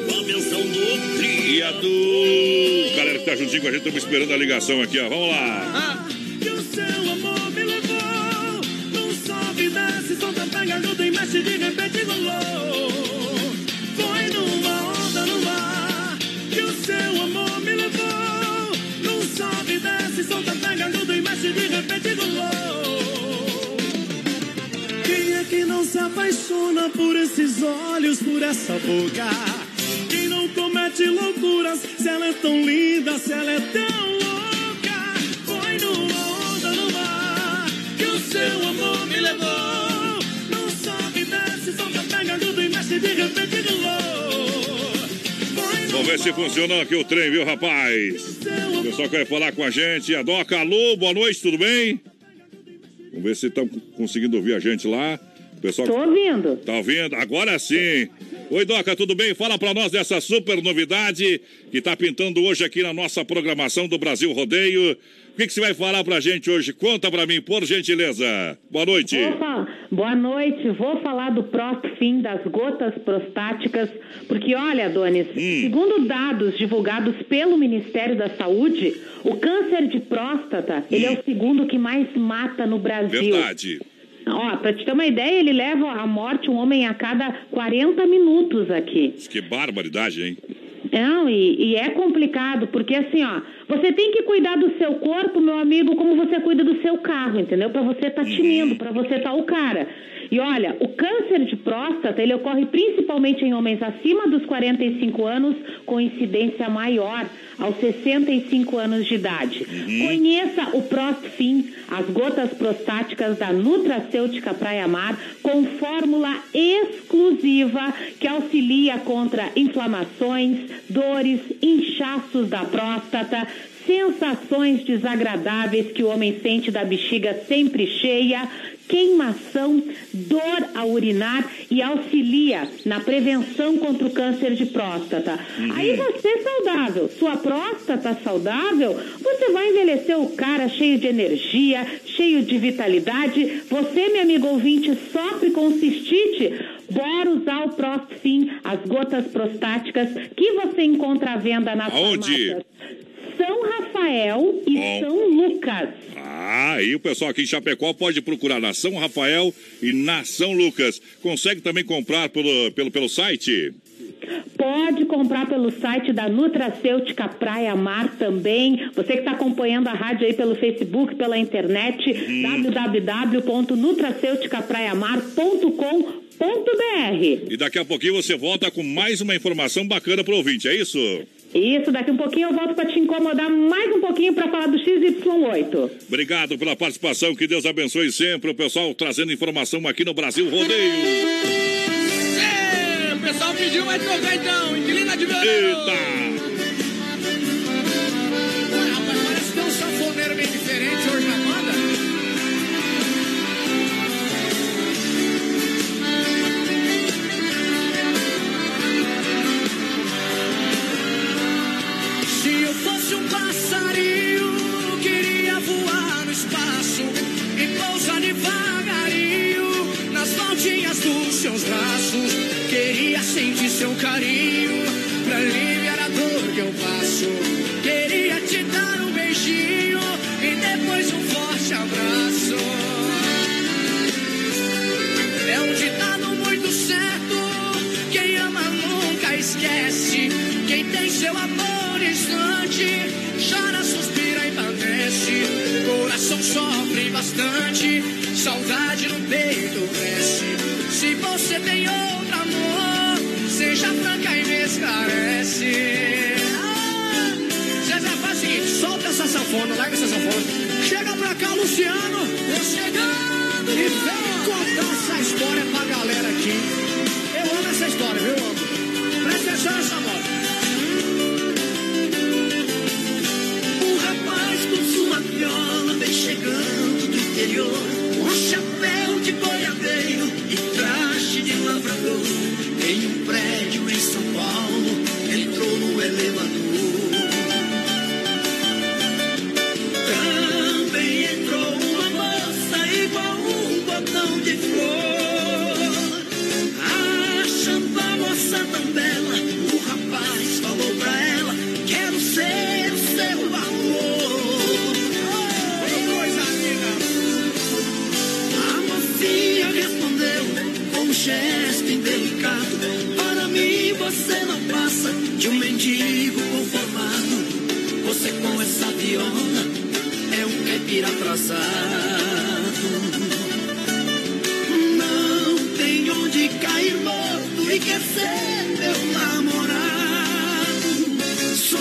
Convenção do Criador. Tá juntinho com a gente, estamos esperando a ligação aqui, ó. Vamos lá. Que o seu amor me levou Num sobe desce, solta, pega, ajuda e mexe De repente rolou Foi numa onda no mar Que o seu amor me levou Num sobe desce, solta, pega, ajuda e mexe De repente rolou Quem é que não se apaixona por esses olhos, por essa boca? Não comete loucuras se ela é tão linda, se ela é tão louca? Foi numa onda no mar que o seu amor me levou. Não sobe, desce, solta, pega, ajuda e mexe de repente de Vamos ver se funciona aqui o trem, viu, rapaz? O pessoal quer falar com a gente. A Doca, alô, boa noite, tudo bem? Vamos ver se estão conseguindo ouvir a gente lá. O pessoal Tô ouvindo. Tá ouvindo? Agora sim. Oi, Doca, tudo bem? Fala para nós dessa super novidade que está pintando hoje aqui na nossa programação do Brasil Rodeio. O que, que você vai falar para a gente hoje? Conta para mim, por gentileza. Boa noite. Boa noite. Vou falar do próximo fim das gotas prostáticas, porque olha, Adonis, hum. segundo dados divulgados pelo Ministério da Saúde, o câncer de próstata, hum. ele é o segundo que mais mata no Brasil. Verdade. Ó, pra te ter uma ideia, ele leva à morte um homem a cada 40 minutos aqui. Que barbaridade, hein? Não, e, e, é complicado, porque assim, ó, você tem que cuidar do seu corpo, meu amigo, como você cuida do seu carro, entendeu? Para você tá tinindo, para você tá o cara. E olha, o câncer de próstata, ele ocorre principalmente em homens acima dos 45 anos, com incidência maior aos 65 anos de idade. Uhum. Conheça o Prostfin, as gotas prostáticas da Nutracêutica Praia Mar, com fórmula exclusiva que auxilia contra inflamações, dores, inchaços da próstata, sensações desagradáveis que o homem sente da bexiga sempre cheia, queimação, dor ao urinar e auxilia na prevenção contra o câncer de próstata. Uhum. Aí você saudável, sua próstata saudável, você vai envelhecer o cara cheio de energia, cheio de vitalidade. Você, meu amigo ouvinte, sofre com cistite. Bora usar o Prostfin, as gotas prostáticas que você encontra à venda nas Aonde? farmácias. São Rafael e Bom. São Lucas. Ah, e o pessoal aqui em Chapecó pode procurar na São Rafael e na São Lucas. Consegue também comprar pelo, pelo, pelo site? Pode comprar pelo site da Nutracêutica Praia Mar também. Você que está acompanhando a rádio aí pelo Facebook, pela internet, hum. www.nutracêuticapraiamar.com.br. E daqui a pouquinho você volta com mais uma informação bacana para o ouvinte, é isso? Isso, daqui um pouquinho eu volto para te incomodar mais um pouquinho para falar do XY8. Obrigado pela participação, que Deus abençoe sempre o pessoal trazendo informação aqui no Brasil Rodeio. É, o pessoal pediu mais tocar então, inclina de violão. Eita! Rapaz, parece que tem um sanfoneiro bem diferente hoje na espaço e pousar devagarinho nas voltinhas dos seus braços. Queria sentir seu carinho pra aliviar a dor que eu passo. Queria te dar um beijinho e depois um forte abraço. É um ditado muito certo. Quem ama nunca esquece. Quem tem seu amor instante, chora, suspira e padece. Coração sofre bastante, saudade no peito cresce. Se você tem outro amor, seja franca e me esclarece. Ah, Zezé, faz o seguinte, solta essa sanfona, larga essa sanfona. Chega pra cá, Luciano, tô chegando. E vem contar essa história pra galera aqui. Eu amo essa história, viu? Presta atenção nessa moda. Interior, com chapéu de boiadeiro e traje de lavrador. Em um prédio caipira atrasado. Não tem onde cair morto e quer ser meu namorado. Só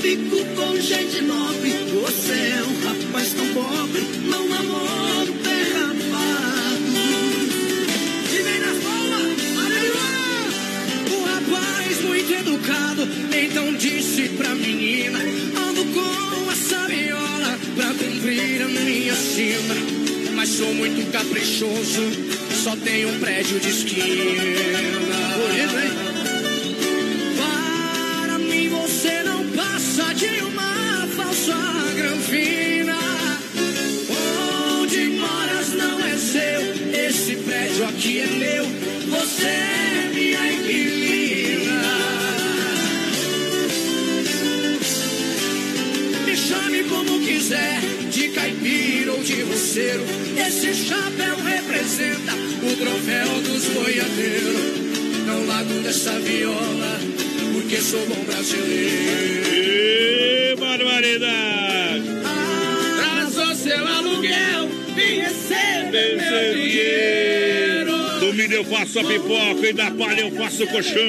fico com gente nobre. Você é um rapaz tão pobre, não namoro derrapado. E vem nas palmas, aleluia! O rapaz muito educado, então disse pra menina: sou muito caprichoso, só tenho um prédio de esquina. Bonito, hein? Para mim você não passa de uma falsa granfina. Onde moras não é seu, esse prédio aqui é meu. Você Esse chapéu representa o troféu dos boiadeiros. Não largo dessa viola, porque sou bom brasileiro. Ê, barbaridade! Traz o seu aluguel, vem receber meu dinheiro. Do milho eu faço a pipoca e da palha eu faço o colchão.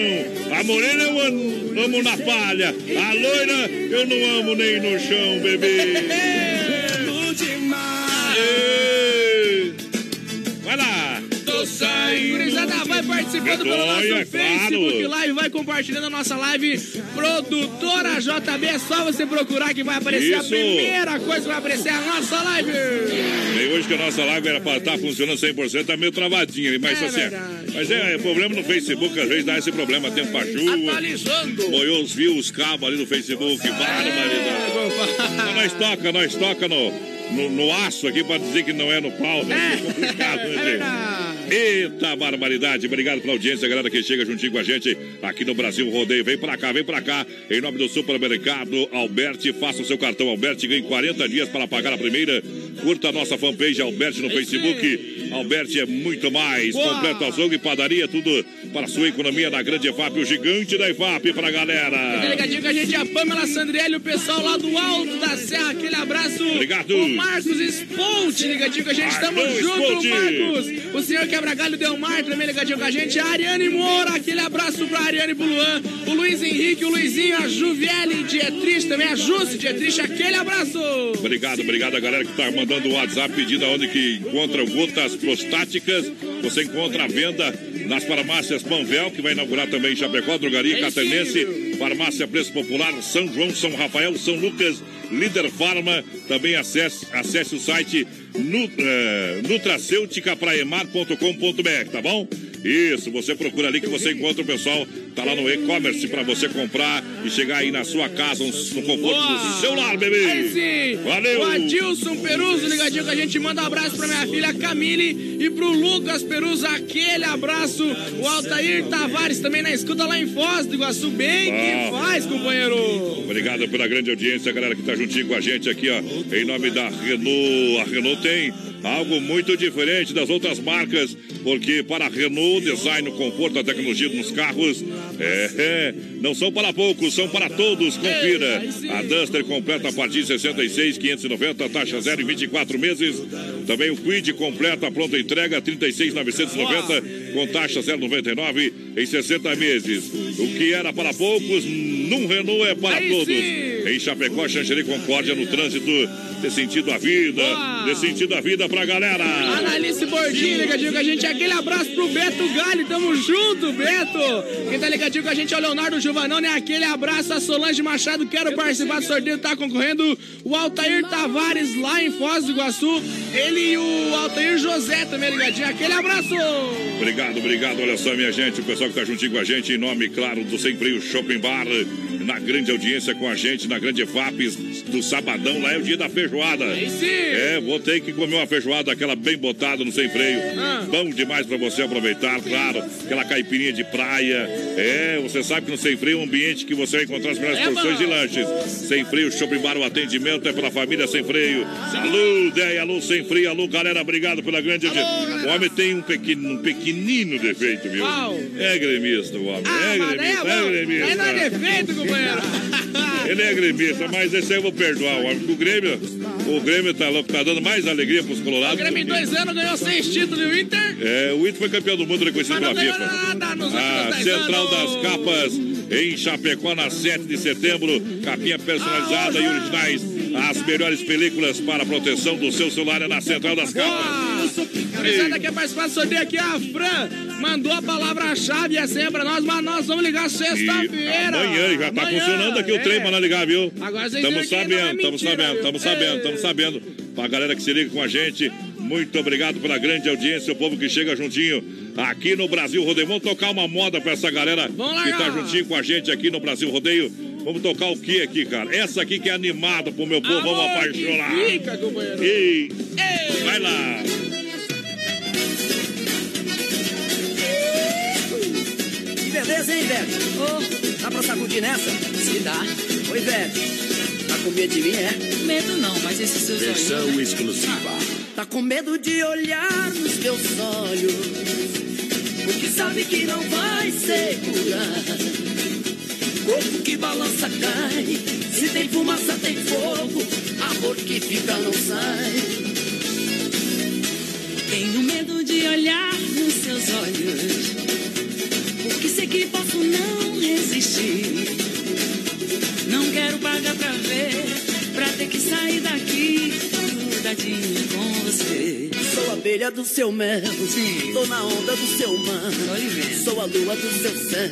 A morena eu amo, amo na palha. A loira eu não amo nem no chão, bebê. Participando pelo nosso Joia, Facebook claro. Live, vai compartilhando a nossa live. Produtora JB, é só você procurar que vai aparecer a Isso. primeira coisa que vai aparecer a nossa live. Nem hoje que a nossa live era pra estar funcionando 100%, tá meio travadinha ali, mas É tá certo. verdade. Mas é, é problema no Facebook, às vezes dá esse problema, tempo pra chuva. Atualizando. Moiou os views, os cabos ali no Facebook, barbaridade. Mas nós toca, nós toca no, no, no aço aqui pra dizer que não é no pau, né? É complicado, né, gente? Eita barbaridade, obrigado pela audiência, galera que chega juntinho com a gente aqui no Brasil Rodeio. Vem pra cá, vem pra cá, em nome do supermercado Alberti, faça o seu cartão Alberti, ganhe 40 dias para pagar a primeira. Curta a nossa fanpage Alberti no Facebook. Alberti é muito mais, Boa. completo açougue, padaria, tudo para a sua economia na grande EFAP, o gigante da EFAP pra galera. Ligadinho com a gente, a Pamela Sandrielli, o pessoal lá do Alto da Serra, aquele abraço. Obrigado. O Marcos Spolt, ligadinho com a gente, tamo Alô, junto, Spolt. Marcos. O senhor Quebra-Galho Delmar também ligadinho com a gente. A Ariane Moura, aquele abraço pra Ariane e pro Luan. O Luiz Henrique, o Luizinho, a Juviele Dietrich também, a Júcia Dietrich, aquele abraço. Obrigado, obrigado a galera que tá mandando o WhatsApp pedindo aonde que encontra gotas prostáticas. Você encontra a venda nas farmácias Panvel, que vai inaugurar também em Chapecó, Drogaria Aí Catarinense, Farmácia Preço Popular, São João, São Rafael, São Lucas, Líder Farma. Também acesse, acesse o site nu, nutracêuticapraemar.com.br, tá bom? Isso, você procura ali que você encontra o pessoal, tá lá no e-commerce pra você comprar e chegar aí na sua casa, no conforto do seu lar, bebê. Aí sim. Valeu. O Adilson Peruso ligadinho com a gente. Manda um abraço pra minha filha Camille e pro Lucas Peruso. Aquele abraço. O Altair Tavares também na escuta lá em Foz do Iguaçu. Bem que faz, companheiro. Obrigado pela grande audiência, galera que tá juntinho com a gente aqui, ó. Em nome da Renault. A Renault tem algo muito diferente das outras marcas, porque para a Renault, design, conforto, a tecnologia nos carros, é, é, não são para poucos, são para todos. Confira. A Duster completa a partir de 66,590, taxa zero em 24 meses. Também o Quid completa, pronta entrega, 36,990, com taxa 0,99 em 60 meses. O que era para poucos, num Renault é para Aí todos. sim. Em Chapecó, Xanxerê Concórdia, no trânsito, dê sentido à vida, dê sentido à vida pra galera. Analice Bordinho ligadinho com a gente. Aquele abraço pro Beto Galho. Tamo junto, Beto. Quem tá ligadinho com a gente é o Leonardo Giovanoni. Aquele abraço a Solange Machado. Quero participar do sorteio. Tá concorrendo o Altair Tavares lá em Foz do Iguaçu. Ele e o Altair José também ligadinho. Aquele abraço. Obrigado, obrigado. Olha só, minha gente, o pessoal que tá juntinho com a gente, em nome, claro, do Sem Freio Shopping Bar, na grande audiência com a gente, na grande EFAP do sabadão, lá é o dia da feijoada. É, vou ter que comer uma feijoada, aquela bem botada no Sem Freio. Ah. Bom demais pra você aproveitar, claro, aquela caipirinha de praia. É, você sabe que no Sem Freio é um ambiente que você vai encontrar as melhores É porções de lanches. Sem Freio Shopping Bar, o atendimento é pela família Sem Freio. Alô, Deia, alô, Sem Freio, alô, galera, obrigado pela grande audiência. O homem tem um pequeno, um pequenino defeito, viu? Qual? É gremista, o homem. Ah, é é gremista, é Aí gremista. não é defeito, companheiro. Ele é gremista, mas esse aí eu vou perdoar o homem. porque O Grêmio, o Grêmio tá louco, tá dando mais alegria pros O colorados. Grêmio em do dois anos ganhou seis títulos e o Inter. É, o Inter foi campeão do mundo reconhecido pela FIFA. nada nos A dez Central anos. das Capas em Chapecó na 7 de setembro. Capinha personalizada e originais. As melhores películas para a proteção do seu celular é na Central das Capas. Gurizada quer participar do sorteio aqui, a Fran mandou a palavra-chave e a senha pra nós, mas nós vamos ligar sexta-feira. Amanhã já tá Amanhã, funcionando aqui o é. trem pra nós ligar, viu? Agora vocês Estamos não é sabendo, estamos mentira, sabendo, estamos sabendo, estamos sabendo. Pra galera que se liga com a gente, Muito obrigado pela grande audiência, o povo que chega juntinho aqui no Brasil Rodeio. Vamos tocar uma moda pra essa galera que tá juntinho com a gente aqui no Brasil Rodeio. Vamos tocar o que aqui, cara? Essa aqui que é animada pro meu povo, vamos apaixonar. Fica, companheiro. Ei, vai lá. Que beleza, hein, Ivete? Ô, dá pra sacudir nessa? Se dá. Oi, Ivete. Tá com medo de mim, é? Medo não, mas esses seus Versão olhinhos... exclusiva. Tá com medo de olhar nos teus olhos, porque sabe que não vai segurar. Corpo que balança cai, se tem fumaça tem fogo, amor que fica não sai. Tenho medo de olhar nos seus olhos, porque sei que posso não resistir. Não quero pagar pra ver, pra ter que sair daqui com você. Sou abelha do seu mel, tô na onda do seu mar. Sou a lua do seu céu,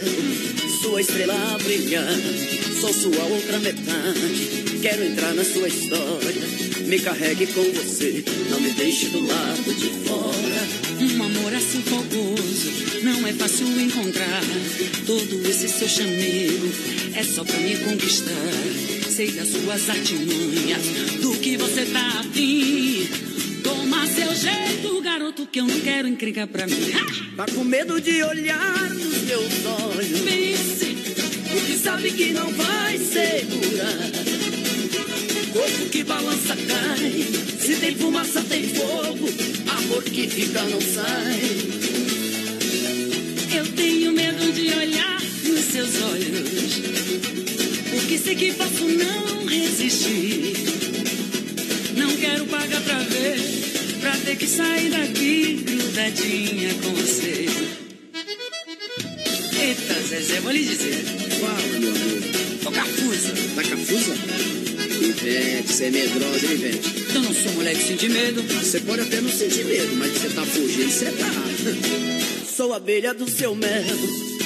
sua estrela brilhante. Sou sua outra metade, quero entrar na sua história. Me carregue com você, não me deixe do lado de fora. Um amor assim fogoso não é fácil encontrar. Todo esse seu chamego é só pra me conquistar. Sei das suas artimanhas, do que você tá afim. Toma seu jeito, garoto, que eu não quero encrencar pra mim. Tá com medo de olhar nos meus olhos. Pense, porque sabe que não vai segurar. Corpo que balança cai, se tem fumaça tem fogo, amor que fica não sai. Eu tenho medo de olhar nos seus olhos, porque sei que posso não resistir. Não quero pagar pra ver, pra ter que sair daqui grudadinha com você. Eita, Zezé, vou lhe dizer. Fala, meu amor. Tô cafusa. Tá cafusa? Ivete, você é medrosa, hein, Ivete? Eu não sou mulher que sente medo. Você pode até não sentir medo, mas que você tá fugindo, você tá. Sou abelha do seu mel,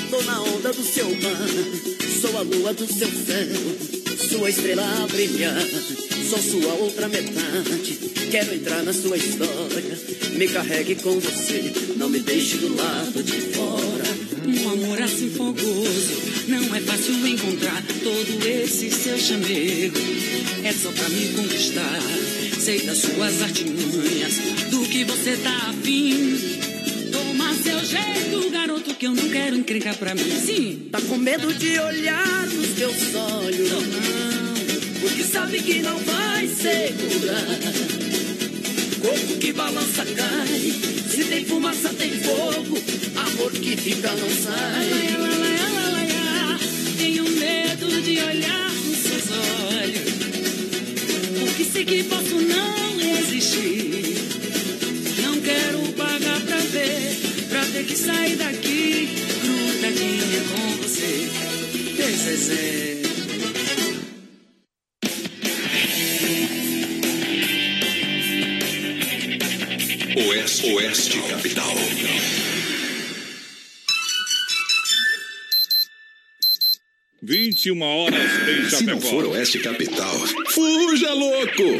tô na onda do seu mar. Sou a lua do seu céu, sua estrela brilhante. Sou sua outra metade, quero entrar na sua história. Me carregue com você, não me deixe do lado de fora. Um amor assim fogoso não é fácil encontrar todo esse seu chamego. É só pra me conquistar. Sei das suas artimanhas, do que você tá afim. Seu jeito, garoto, que eu não quero encrencar pra mim. Sim, Tá com medo de olhar nos teus olhos. Não, porque sabe que não vai segurar. Corpo que balança cai, se tem fumaça tem fogo, amor que fica não sai. tenho medo de olhar nos seus olhos. Porque sei que posso não resistir. Ter que sair daqui grudadinha com você. Zezé. Oeste, Oeste Capital. Vinte e uma horas em Se não Chapecó. for Oeste Capital, fuja louco!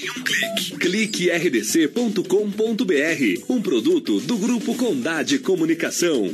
clique. Clique rdc.com.br. Um produto do Grupo Condade Comunicação.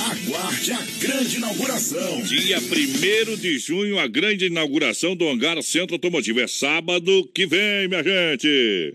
Aguarde a grande inauguração. Dia 1 de junho, a grande inauguração do Hangar Centro Automotivo. É sábado que vem, minha gente.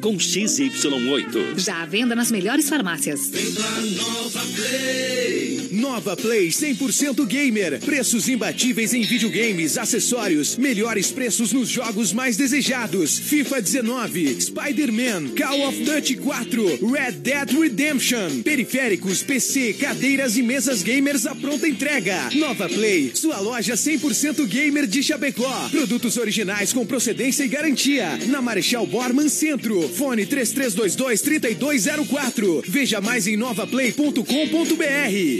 com XY8. Já à venda nas melhores farmácias. Vem pra Nova Play. Nova Play 100% Gamer. Preços imbatíveis em videogames, acessórios, melhores preços nos jogos mais desejados. FIFA 19, Spider-Man, Call of Duty 4, Red Dead Redemption. Periféricos, PC, cadeiras e mesas gamers à pronta entrega. Nova Play, sua loja 100% gamer de Chapecó. Produtos originais com procedência e garantia. Na Marechal Borman Centro. Fone 3322-3204. Veja mais em novaplay.com.br.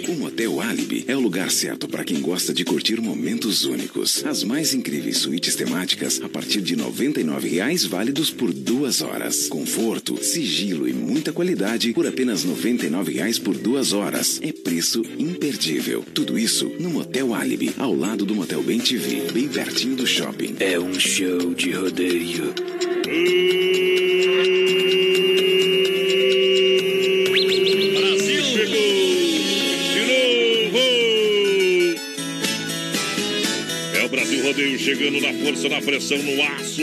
O Motel Alibi é o lugar certo para quem gosta de curtir momentos únicos. As mais incríveis suítes temáticas a partir de R$ 99,00 válidos por duas horas. Conforto, sigilo e muita qualidade por apenas R$ 99,00 por duas horas. É preço imperdível. Tudo isso no Motel Alibi, ao lado do Motel Bem TV, bem pertinho do shopping. É um show de rodeio. Brasil na pressão, no aço.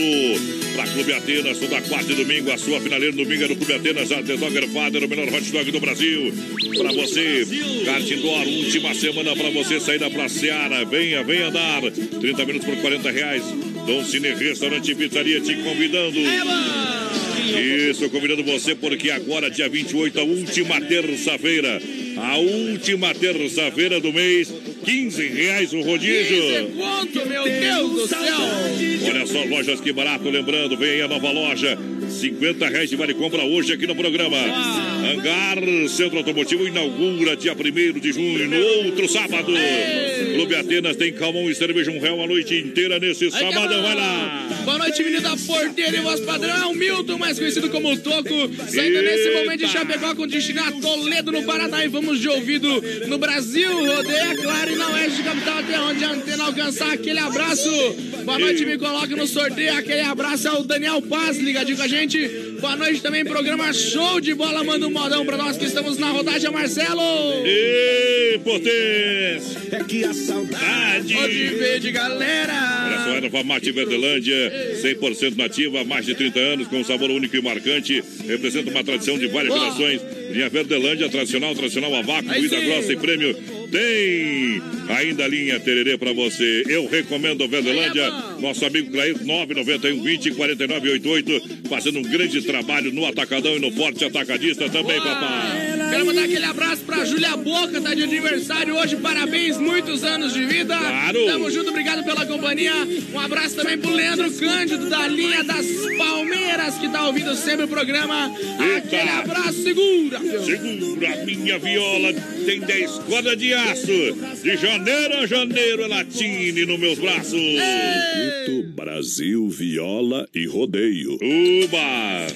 Pra Clube Atenas, toda quarta e domingo, a sua finaleira domingo é no Clube Atenas, a The Dogger Father, o melhor hot dog do Brasil. Pra você, Kart Indoor, última semana pra você sair da Praça Seara. Venha, venha dar. 30 minutos por 40 reais. Dom Cine Restaurante e Pizzaria te convidando. Isso, convidando você, porque agora, dia 28, a última terça-feira. A última terça-feira do mês, 15 reais o rodízio. Quanto, meu Deus do céu! Olha só, lojas que barato, lembrando, vem aí a nova loja. 50 reais de vale compra hoje aqui no programa. Hangar Centro Automotivo inaugura dia 1 de junho, no outro sábado. Clube Atenas tem calmão e cerveja um real a noite inteira nesse sábado. Vai lá! Boa noite, menino da Porteira e voz padrão. Milton, mais conhecido como Toco. Saindo nesse momento de Chapecó com destino a Toledo, no Paraná. E vamos de ouvido no Brasil. Rodeia, claro, e na Oeste Capital, até onde a antena alcançar. Aquele abraço. Boa noite, me coloca no sorteio. Aquele abraço ao Daniel Paz, ligadinho com a gente. Boa noite também, programa Show de Bola. Manda um modão pra nós que estamos na rodagem, Marcelo. Ei, potência! É que a saudade. Pode ver de galera. Olha só, erva mate Verdelândia, 100% nativa, há mais de 30 anos, com um sabor único e marcante. Representa uma tradição de várias gerações. Linha Verdelândia, tradicional, tradicional a vácuo, Aí grossa e prêmio. Tem ainda a linha Tererê pra você. Eu recomendo a Verdelândia. Nosso amigo Clair, 991 20 49 88, fazendo um grande trabalho no Atacadão e no Forte Atacadista também, papai. Quero mandar aquele abraço pra Júlia Boca, tá de aniversário hoje. Parabéns, muitos anos de vida. Claro. Tamo junto, obrigado pela companhia. Um abraço também pro Leandro Cândido, da linha das Palmeiras, que tá ouvindo sempre o programa. Aquele abraço, segura. meu. Segura minha viola, tem 10 cordas de aço. De janeiro a janeiro ela tine nos meus braços. Circuito Brasil Viola e Rodeio. Uba!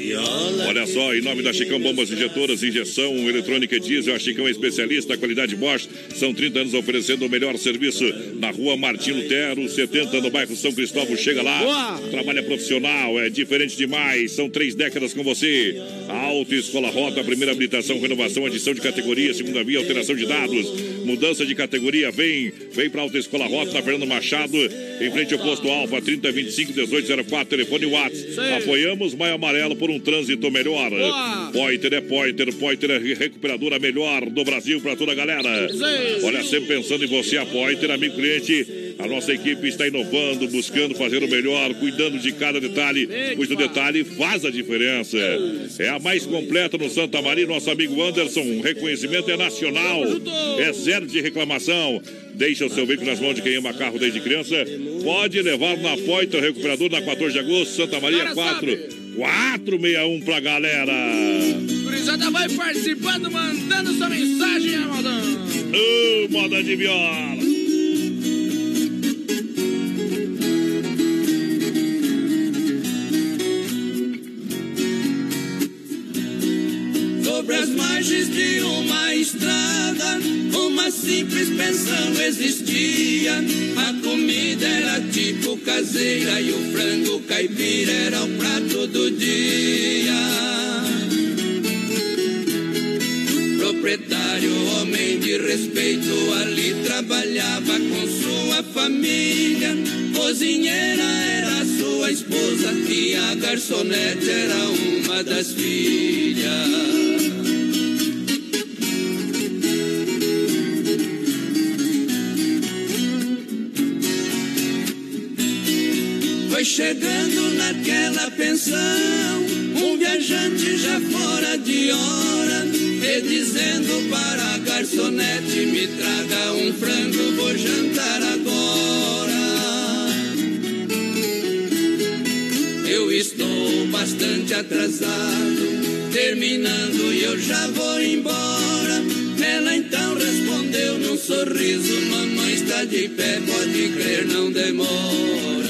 Olha só, em nome da Chicão Bombas Injetoras, injeção eletrônica e diesel, a Chicão é especialista, qualidade Bosch. São 30 anos oferecendo o melhor serviço na rua Martim Lutero, 70 no bairro São Cristóvão. Chega lá, Boa! é profissional, é diferente demais. São três décadas com você. A Auto Escola Rota, primeira habilitação, renovação, adição de categoria, segunda via, alteração de dados, mudança de categoria. Vem, vem pra Auto Escola Rota, na Fernando Machado, em frente ao posto Alfa, 3025 1804, telefone WhatsApp. Apoiamos Maio Amarelo por um trânsito melhor. Boa! Poiter é Poiter, Poiter é recuperadora melhor do Brasil pra toda a galera. Olha, sempre pensando em você, a Poiter, amigo cliente. A nossa equipe está inovando, buscando fazer o melhor, cuidando de cada detalhe, pois o detalhe faz a diferença. É a mais completa no Santa Maria, nosso amigo Anderson. O reconhecimento é nacional, é zero de reclamação. Deixa o seu veículo nas mãos de quem ama carro desde criança. Pode levar na Poiter Recuperador na 14 de agosto, Santa Maria Agora 4. Sabe. 461 pra galera. Gurizada vai participando, mandando sua mensagem, Amaldão. Ô, moda de viola. Sobre as margens de uma estrada, uma simples pensão existia. A comida era tipo caseira e o frango caipira era o prato do dia. Proprietário, homem de respeito, ali trabalhava com sua família. Cozinheira era sua esposa e a garçonete era uma das filhas. Foi chegando naquela pensão, um viajante já fora de hora, e dizendo para a garçonete: Me traga um frango, vou jantar agora. Eu estou bastante atrasado, terminando e eu já vou embora. Ela então respondeu num sorriso: Mamãe está de pé, pode crer, não demora.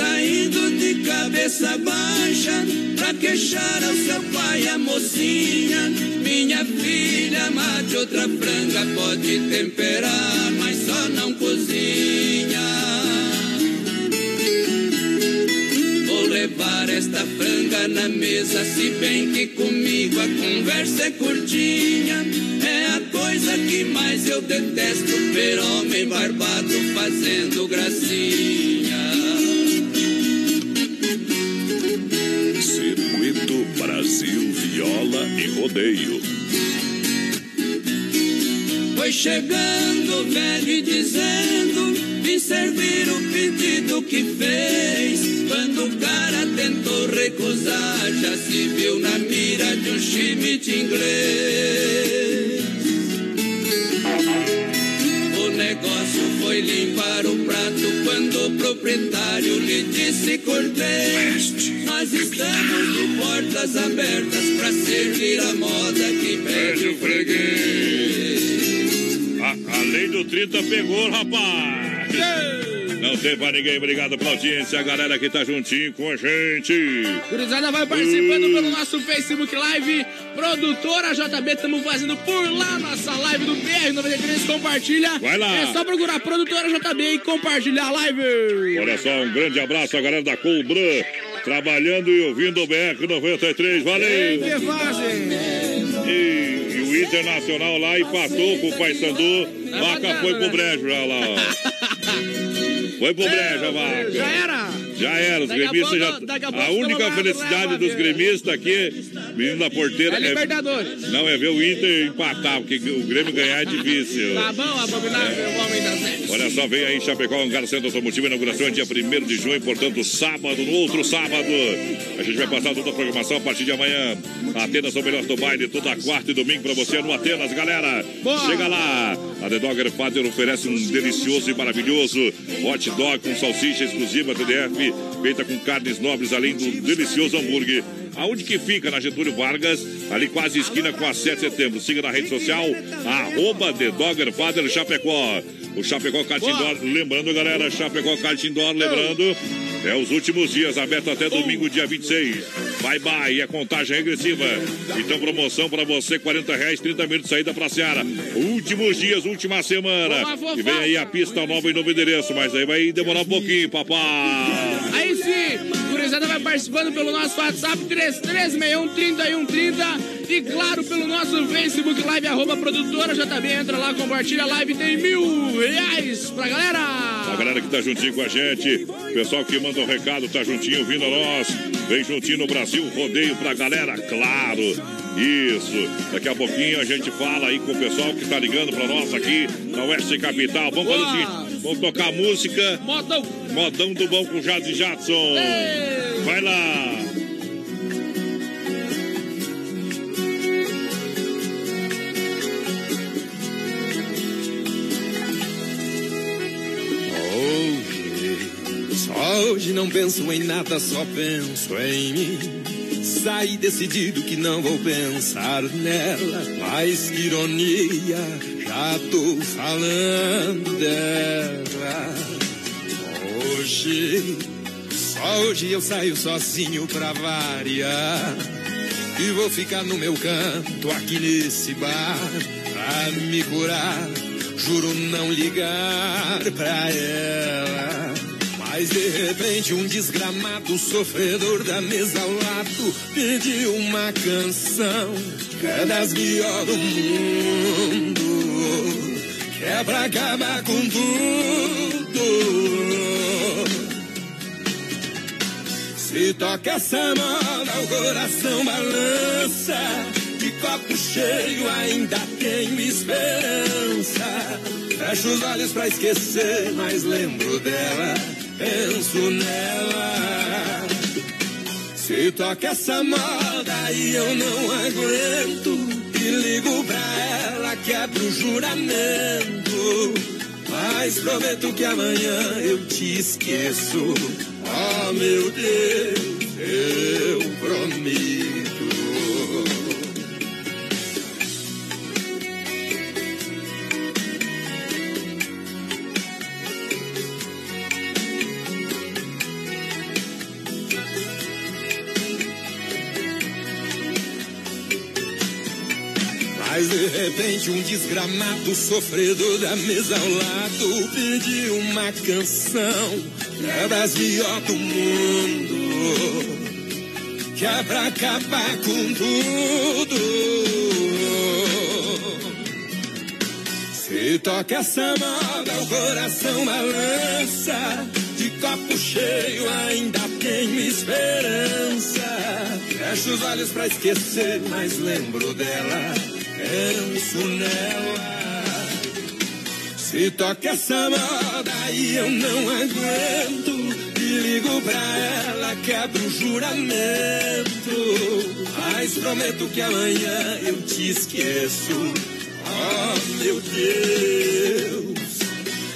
saindo de cabeça baixa pra queixar ao seu pai a mocinha. Minha filha, mate outra franga, pode temperar, mas só não cozinha. Vou levar esta franga na mesa, se bem que comigo a conversa é curtinha. É a coisa que mais eu detesto, ver homem barbado fazendo gracinha. Brasil Viola e Rodeio. Foi chegando o velho e dizendo: Vim servir o pedido que fez. Quando o cara tentou recusar, já se viu na mira de um chimite inglês. O negócio foi limpar o quando o proprietário lhe disse: Cortês, nós estamos de portas abertas para servir a moda que pede o freguês. A, a lei do 30 pegou, rapaz. Não tem pra ninguém. Obrigado pela audiência. A galera que tá juntinho com a gente. Gurizada vai participando pelo nosso Facebook Live. Produtora JB, estamos fazendo por lá nossa live do BR93. Compartilha. Vai lá. É só procurar Produtora JB e compartilhar a live. Olha só, um grande abraço à galera da Colbran. Trabalhando e ouvindo o BR93. Valeu! E, e o Internacional lá empatou com o Paysandu. Vaca foi pro brejo já lá. Foi pro brejo a vaca. Já era. Já era, os Daqui gremistas já. a pouco A única lá, felicidade dos gremistas aqui, menino da porteira, É Libertadores. Não, é ver o Inter empatar, porque o Grêmio ganhar é difícil. Tá bom, abominável, o homem neves. Olha só, vem aí Chapecó, Hangar Centro Automotivo, inauguração é dia 1 de junho, portanto, sábado, no outro sábado. A gente vai passar toda a programação a partir de amanhã. Atenas, o melhor do baile, toda quarta e domingo pra você no Atenas, galera. Chega lá. A The Dogger Father oferece um delicioso e maravilhoso hot dog com salsicha exclusiva TDF, feita com carnes nobres, além do delicioso hambúrguer. Aonde que fica? Na Getúlio Vargas, ali quase esquina com a 7 de setembro. Siga na rede social, arroba The Dogger Father Chapecó. O Chapecó Kart Indoor, lembrando, galera, Chapecó Kart Indoor, lembrando, é os últimos dias, aberto até domingo, dia 26. Bye bye, a contagem regressiva. Então, promoção para você, 40 reais, 30 minutos de saída pra Seara. Últimos dias, última semana. E vem aí a pista nova e novo endereço, mas aí vai demorar um pouquinho, papai. Aí sim, Gurizada vai participando pelo nosso WhatsApp 3361 3130 e claro pelo nosso Facebook Live, arroba produtora JB. Entra lá, compartilha a live, tem mil reais pra galera. A galera que tá juntinho com a gente, pessoal que manda o recado, tá juntinho vindo a nós. Vem juntinho no Brasil, rodeio pra galera, claro. Isso. Daqui a pouquinho a gente fala aí com o pessoal que tá ligando pra nós aqui na Oeste Capital. Vamos fazer o seguinte, vamos tocar música. Modão. Modão do bom com Jazzy Jadson. Vai lá. Hoje, não penso em nada, só penso em mim. Saí decidido que não vou pensar nela, mas que ironia, já tô falando dela. Hoje, só hoje eu saio sozinho pra variar. E vou ficar no meu canto aqui nesse bar pra me curar. Juro não ligar pra ela. Mas de repente um desgramado sofredor da mesa ao lado pediu uma canção que é das melhores do mundo. Que é pra acabar com tudo. Se toca essa moda, o coração balança. De copo cheio ainda tenho esperança. Fecho os olhos pra esquecer, mas lembro dela, penso nela. Se toca essa moda e eu não aguento, e ligo pra ela, quebro o juramento. Mas prometo que amanhã eu te esqueço. Oh meu Deus, eu prometo. Repente um desgramado sofredor da mesa ao lado pediu uma canção das melhores do mundo, que é pra acabar com tudo. Se toca essa moda, o coração balança. De copo cheio ainda tenho esperança. Fecho os olhos pra esquecer, mas lembro dela, penso nela. Se toca essa moda e eu não aguento, e ligo pra ela, quebro o juramento. Mas prometo que amanhã eu te esqueço. Oh meu Deus.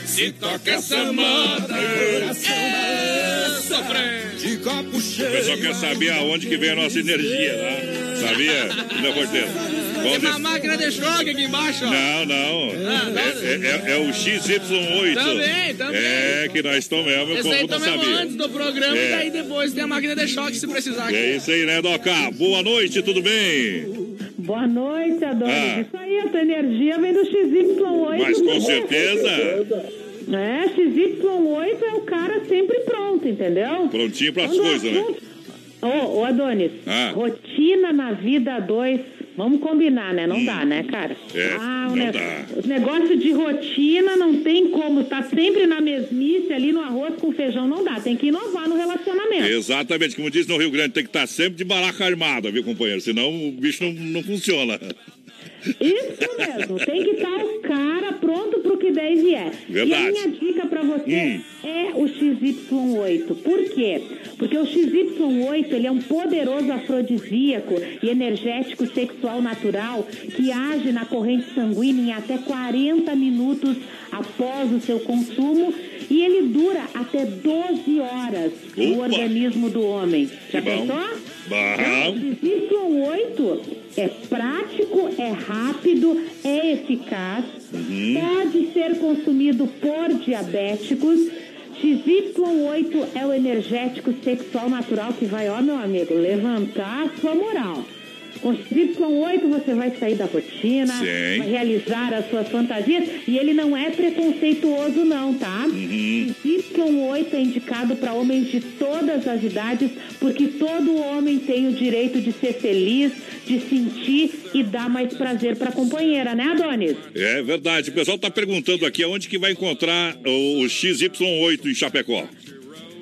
Se toca essa moda, coração balança. De copo O cheio. pessoal quer saber aonde que vem a nossa energia, né? Sabia? Meu porteiro. Tem uma máquina de choque aqui embaixo, ó. Não, não. Ah, É, é- é o XY8. Também, também. É, que nós tomamos, o Esse aí tomamos antes do programa É. e daí depois tem a máquina de choque se precisar. aqui. É isso aí, né, Doca? Boa noite, tudo bem? Boa noite, Adonis. Ah. Isso aí, a tua energia vem do XY8. Mas com certeza. É, XY8 é o cara sempre pronto, entendeu? Prontinho pras Quando o coisas, né? Ô, ô, Adonis, Ah. rotina na vida 2, vamos combinar, né? Não dá, né, cara? É, ah, o não ne- dá. negócio de rotina não tem como, tá sempre na mesmice ali no arroz com feijão, não dá. Tem que inovar no relacionamento. Exatamente, como diz no Rio Grande, tem que estar sempre de baraca armada, viu, companheiro? Senão o bicho não, não funciona. Isso mesmo, tem que estar o cara pronto pro que e vier. Verdade. E a minha dica pra você Hum. é o XY8. Por quê? Porque o XY8 ele é um poderoso afrodisíaco e energético sexual natural que age na corrente sanguínea em até 40 minutos após o seu consumo e ele dura até 12 horas no Opa! organismo do homem. Já Que bom. pensou? Bom. XY8 é prático, é rápido, é eficaz, Uhum. pode ser consumido por diabéticos. XY8 é o energético sexual natural que vai, ó meu amigo, levantar a sua moral. Com XY8 você vai sair da rotina, Sim. vai realizar as suas fantasias e ele não é preconceituoso não, tá? Uhum. Y8 é indicado para homens de todas as idades, porque todo homem tem o direito de ser feliz, de sentir e dar mais prazer para a companheira, né, Adonis? É verdade. O pessoal tá perguntando aqui aonde que vai encontrar o, o XY8 em Chapecó.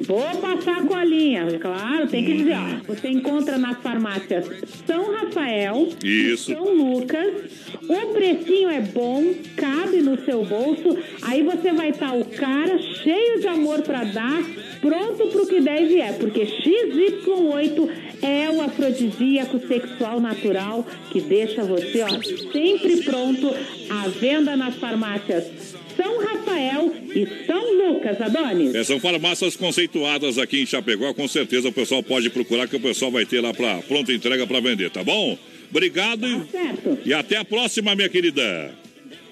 Vou passar a colinha, claro, tem que dizer, ó. Você encontra nas farmácias São Rafael, Isso. São Lucas. O precinho é bom, cabe no seu bolso. Aí você vai estar o cara cheio de amor pra dar, pronto pro que der e vier. Porque XY8 é o afrodisíaco sexual natural que deixa você, ó, sempre pronto. À venda nas farmácias São Rafael e São Lucas, Adonis. É, são farmácias conceituadas aqui em Chapecó. Com certeza o pessoal pode procurar que o pessoal vai ter lá para pronta entrega para vender, tá bom? Obrigado e- Certo. e até a próxima, minha querida.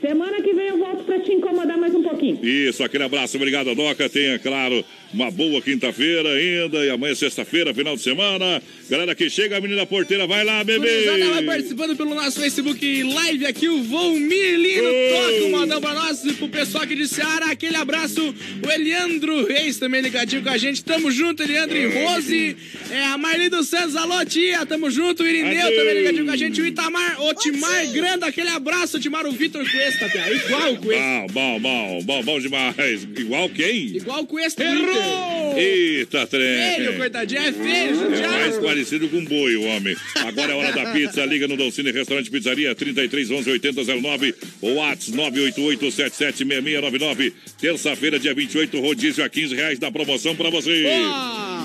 Semana que vem eu volto pra te incomodar mais um pouquinho. Isso, aquele abraço, obrigado, Doca. Tenha, claro, uma boa quinta-feira ainda. E amanhã, é sexta-feira, final de semana. Galera que chega, a menina porteira, vai lá, bebê. Gurizada, vai participando pelo nosso Facebook Live aqui, o Volmir Lino toca um modão pra nós e pro pessoal aqui de Seara, aquele abraço, o Eliandro Reis também ligadinho com a gente, tamo junto, Eliandro e Rose, é, a Marli dos Santos, alô tia, tamo junto, o Irineu Adeus. também ligadinho com a gente, o Itamar, o Timar Grande, aquele abraço, Timar, o Vitor Cuesta, Pia, igual o Cuesta, Bom, bom, bom, bom, bom demais. Igual quem? igual o Cuesta, Errou! Eita, trem. Feio, coitadinho, é feio, É mais parecido com boi, o homem. Agora é hora da pizza. Liga no Dolcine Restaurante Pizzaria 33 11 8009 ou WhatsApp 988 776699. Terça-feira, dia 28, rodízio a 15 reais da promoção pra você.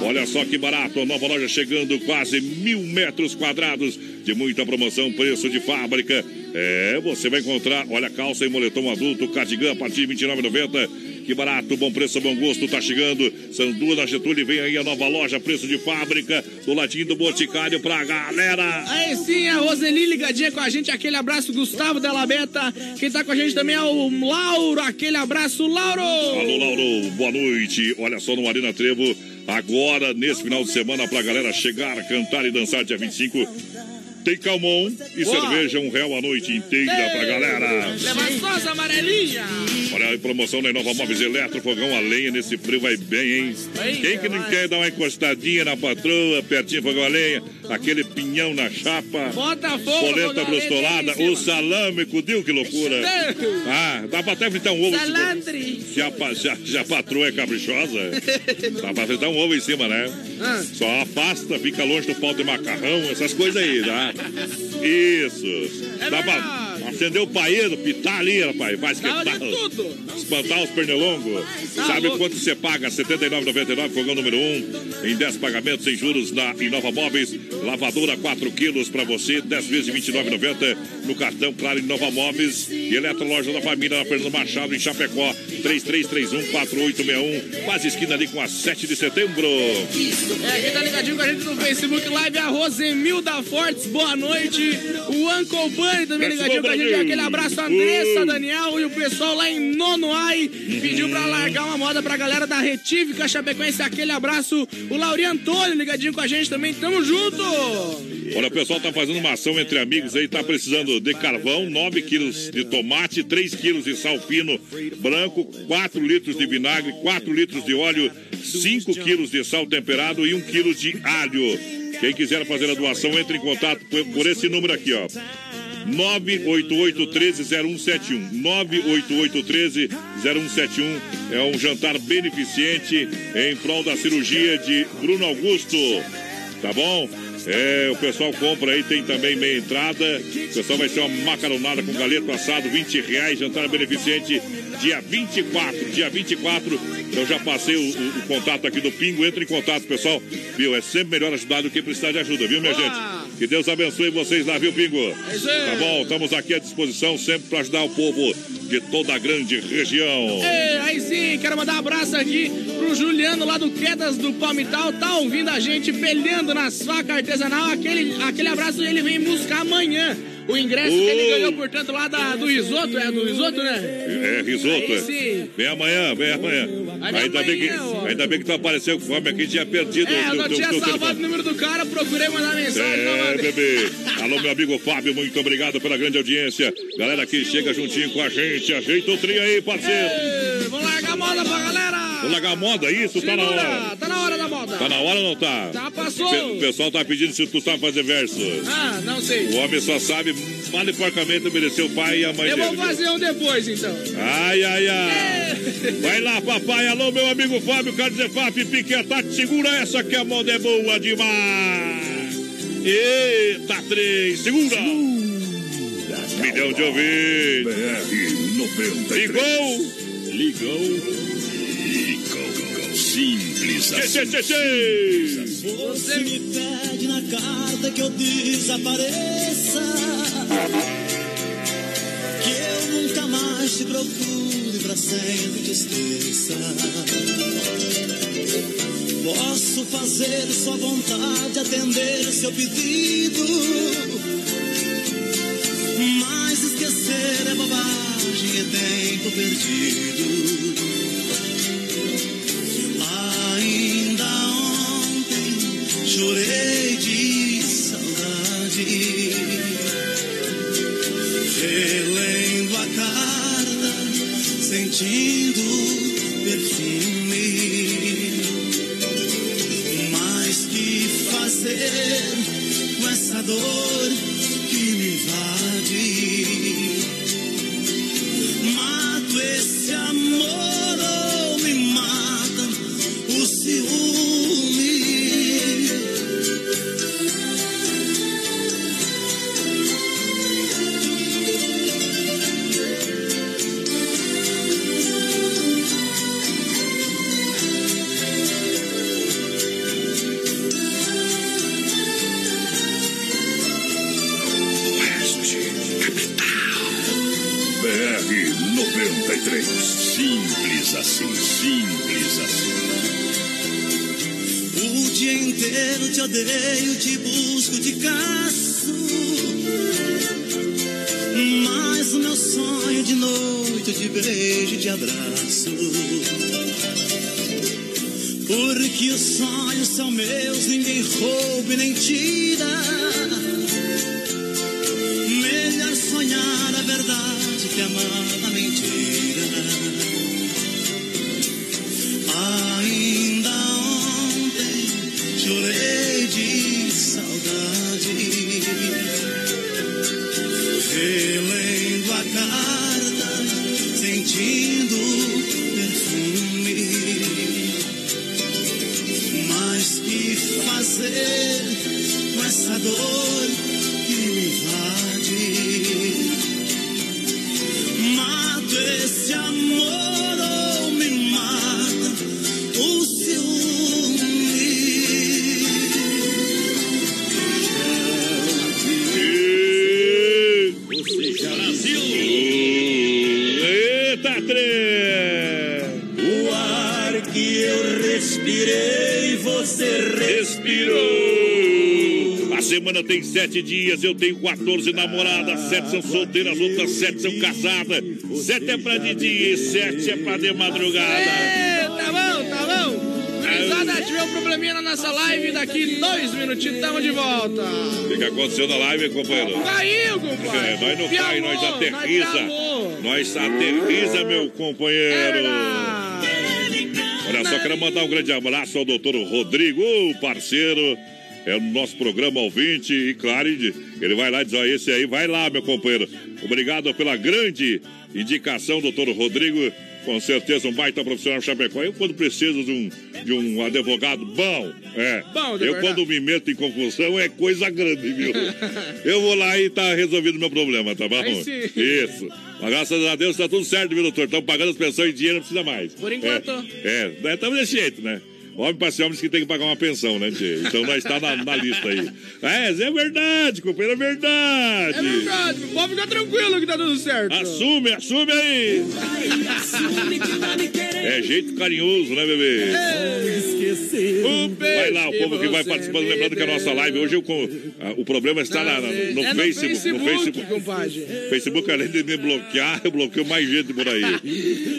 Olha só que barato, a nova loja chegando quase mil metros quadrados de muita promoção, preço de fábrica. É, você vai encontrar, olha, calça e moletom adulto, cardigan a partir de R$ 29,90. Que barato, bom preço, bom gosto, tá chegando. São duas na Getúlio, vem aí a nova loja, preço de fábrica, do ladinho do Boticário pra galera. Aí sim, a Roseli ligadinha com a gente, aquele abraço, Gustavo Della Beta. Quem tá com a gente também é o Lauro, aquele abraço, Lauro! Alô, Lauro, boa noite. Olha só no Arena Trevo, agora, nesse final de semana, pra galera chegar, cantar e dançar dia 25. Tem calmon e cerveja, um real a noite inteira pra galera. Leva só as amarelinhas! Olha a promoção da Inova Móveis Eletro, fogão a lenha, nesse frio vai bem, hein? Quem que não quer dar uma encostadinha na patroa, pertinho fogão a lenha, aquele pinhão na chapa, Bota fogo, polenta brustolada, o salame, cudil, que loucura. Ah, dá pra até fritar um ovo. Salandre! A, se a patroa é caprichosa, dá pra fritar um ovo em cima, né? Ah. Só afasta, fica longe do pau de macarrão, essas coisas aí, tá? Isso. É dá pra acender o paeiro, pitar ali, rapaz. Faz que tal? tudo. Espantar os pernilongos. Tá Sabe quanto você paga? R$ 79,99, fogão número 1. em 10 pagamentos sem juros na Inova Móveis. Lavadora 4 quilos pra você, 10 vezes de R$ 29,90 no cartão, claro, Inova Móveis. E Eletroloja da Família na Fernando Machado, em Chapecó. 3331-4861, quase esquina ali com a 7 de setembro. É, quem tá ligadinho com a gente no Facebook Live é a Rosemilda Fortes, boa noite. O Uncle Bunny também ligadinho com a gente. Aquele abraço, a Andressa, Daniel e o pessoal lá em Nonoai. Pediu pra largar uma moda pra galera da Retífica Chapecoense. Aquele abraço. O Lauri Antônio ligadinho com a gente também. Tamo junto. Olha, o pessoal tá fazendo uma ação entre amigos aí, tá precisando de carvão, 9 quilos de tomate, 3 quilos de sal fino branco, 4 litros de vinagre, 4 litros de óleo, 5 quilos de sal temperado e 1 quilo de alho. Quem quiser fazer a doação, entre em contato por esse número aqui, ó. 988-13-0171. 988-13-0171 é um jantar beneficente em prol da cirurgia de Bruno Augusto. Tá bom? É, o pessoal compra aí, tem também meia entrada. O pessoal vai ser uma macaronada com galeto assado, 20 reais, jantar beneficente, dia 24. Dia 24, eu já passei o, o- o contato aqui do Pingo. Entre em contato, pessoal. Viu? É sempre melhor ajudar do que precisar de ajuda, viu, minha gente? Que Deus abençoe vocês lá, viu, Pingo? Tá bom, estamos aqui à disposição sempre para ajudar o povo de toda a grande região. É, aí sim, quero mandar um abraço aqui pro Juliano lá do Quedas do Palmital, tá ouvindo a gente peleando nas facas artesanal. Aquele, aquele abraço ele vem buscar amanhã. O ingresso que ele ganhou, portanto, lá da, do risoto, é do risoto, né? É, risoto. Aí é. sim. Vem amanhã, vem amanhã. Ainda bem, que, amanhã, ó. ainda bem que tu apareceu com fome aqui, tinha perdido É, eu não tinha salvado o número do cara, procurei mandar mensagem, não É, mandei. bebê. Alô, meu amigo Fábio, muito obrigado pela grande audiência. Galera que chega juntinho com a gente, ajeita o trio aí, parceiro. Ei, Vamos largar a moda pra galera! Vou largar a moda, isso, tá na hora. Segura, Tá na hora da moda! Tá na hora ou não tá? Tá, passou. Pe- O pessoal tá pedindo se tu sabe fazer verso. Ah, não sei. O homem só sabe mal e porcamente obedecer o pai e a mãe Eu dele. vou viu? fazer um depois, então. Ai, ai, ai. Vai lá, papai. Alô, meu amigo Fábio Cardefap, Piquetati. Segura essa que a moda é boa demais. Eita, três. Segura. Milhão de ouvintes. BR 93. Ligou. Ligou. Simples assim. tchê, tchê, tchê. Você me pede na carta que eu desapareça. Que eu nunca mais te procure pra sempre te esqueça. Posso fazer sua vontade, atender seu pedido. Sete dias, eu tenho 14 namoradas, sete são solteiras, outras sete são casadas. Sete é pra de dia e sete é pra de madrugada. É, tá bom, tá bom. Gurizada, tive um probleminha na nossa live, daqui dois minutinhos estamos de volta. O que, que aconteceu na live, companheiro? Caiu, compadre. É, nós não Piamou, cai, nós nós aterriza. piamou. Nós aterriza, meu companheiro. Olha só, quero mandar um grande abraço ao doutor Rodrigo, parceiro. É o nosso programa ouvinte e claro, ele vai lá e diz, ó, esse aí, vai lá, meu companheiro. Obrigado pela grande indicação, doutor Rodrigo. Com certeza um baita profissional Chapecó. Eu, quando preciso de um, de um advogado bom, é. Bom, eu, quando me meto em confusão, é coisa grande, viu? eu vou lá e tá resolvido o meu problema, tá bom? Isso. Mas graças a Deus tá tudo certo, viu, doutor? Estamos pagando as pensões em dinheiro, não precisa mais. Por enquanto. É, é estamos desse jeito, né? Homem para ser homens que tem que pagar uma pensão, né, tio? Então nós está na, na lista aí. É, é verdade, companheiro, é verdade. É verdade, pode ficar tranquilo que tá tudo certo. Assume, assume aí. É jeito carinhoso, né, bebê? Vai lá, o povo que vai participando, lembrando que a nossa live hoje eu com- ah, o problema está na- na- no, é Facebook, no Facebook, no Facebook. compadre. Facebook, além de me bloquear, eu bloqueio mais gente por aí.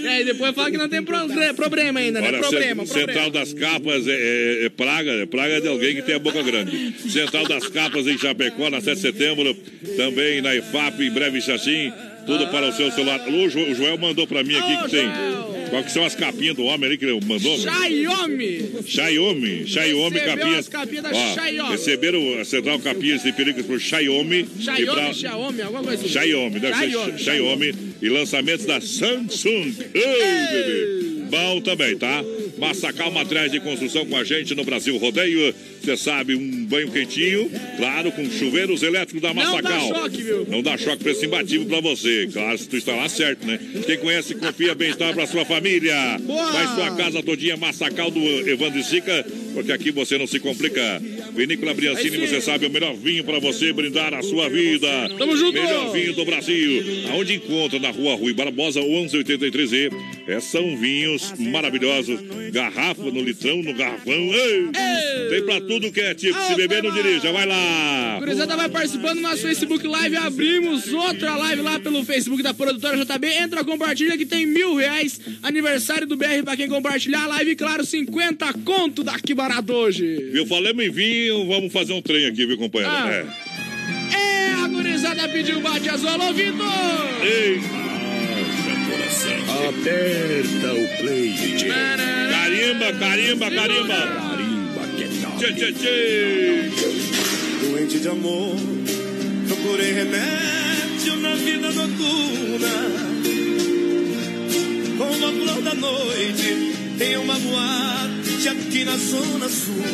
É, e depois fala que não tem pro- problema ainda, né? Olha, Problema, problema. Central das Capas é, é- é praga, é praga de alguém que tem a boca grande. Central das Capas em Chapecó, na 7 de setembro, também na IFAP, em breve Xaxim, tudo para o seu celular. O Joel mandou para mim aqui que tem. Qual que são as capinhas do homem ali que ele mandou? Xiaomi. Xiaomi, Xiaomi capinhas. as capinhas da Ó, Xiaomi. Receberam a central capinhas de pericas por Xiaomi. e Xiaomi, pra- Xiaomi, alguma coisa assim. Xiaomi, deve Xiaomi, ser Xiaomi e lançamentos da Samsung. Ei, bebê. Bom também, tá? Massacal Materiais de Construção com a gente no Brasil Rodeio. Você sabe, um banho quentinho, claro, com chuveiros elétricos da Não dá Massacal. choque, viu? Não dá choque, preço imbatível pra você. Claro, se tu está lá certo, né? Quem conhece, confia bem-estar pra sua família. Boa! Faz sua casa todinha Massacal do Evandro e Sica, porque aqui você não se complica. Vinícola Briancini, você sabe, o melhor vinho pra você brindar a sua vida. Tamo junto! Melhor vinho do Brasil. Aonde encontra na rua Rui Barbosa, 1183E. É, são vinhos maravilhosos. Garrafa no litrão, no garrafão. Ei! Tem pra tudo que é tipo. Se beber, não dirija. Vai lá. Gurizada vai participando do nosso Facebook Live. Abrimos outra live lá pelo Facebook da produtora JB. Entra, compartilha que tem mil reais. Aniversário do BR pra quem compartilhar a live. Claro, 50 conto daqui barato hoje. Viu? Falamos em vinho, vamos fazer um trem aqui, viu, companheiro? Ah. É. É, a gurizada pediu bate azul, alô, Vitor! Ei! Aperta o play, DJ. Carimba, carimba, carimba. Carimba, que tal? Tchê, tchê, tchê. Doente de amor, procurei remédio na vida noturna. Como a flor da noite, em uma boate aqui na zona sul.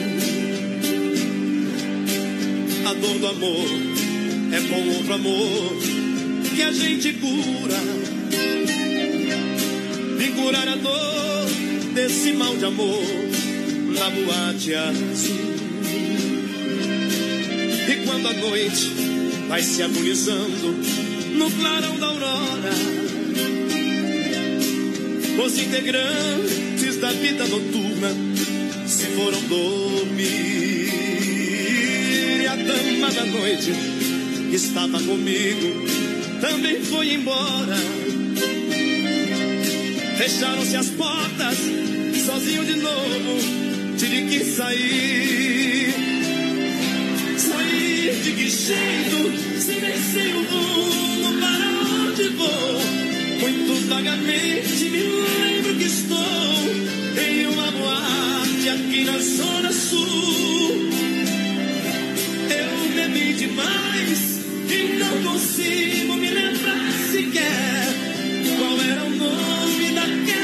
A dor do amor é com outro amor que a gente cura. Vim curar a dor desse mal de amor boate azul. E quando a noite vai se agonizando no clarão da aurora, os integrantes da vida noturna se foram dormir. E a dama da noite que estava comigo também foi embora. Fecharam-se as portas, sozinho de novo, tive que sair. Sair de que jeito? Se nem sei o rumo para onde vou. Muito vagamente me lembro que estou em uma boate aqui na Zona Sul. Eu bebi demais e não consigo me lembrar sequer qual era o nome daquela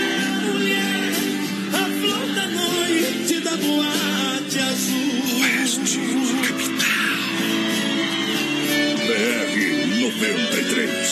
93.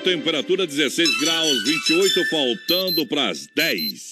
Temperatura 16 graus, 28, faltando para as 10.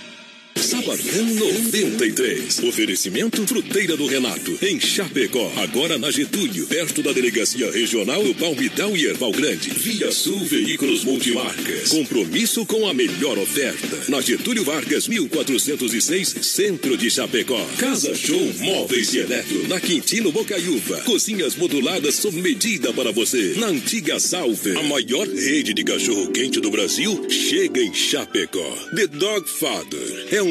Sabadão 93. Oferecimento Fruteira do Renato, em Chapecó. Agora na Getúlio, perto da Delegacia Regional do Palmitão e Erval Grande. Via Sul Veículos Multimarcas. Compromisso com a melhor oferta. Na Getúlio Vargas, 1406, Centro de Chapecó. Casa Show Móveis e Eletro. Na Quintino Bocaiúva. Cozinhas moduladas sob medida para você. Na antiga Salve. A maior rede de cachorro-quente do Brasil chega em Chapecó. The Dog Father. É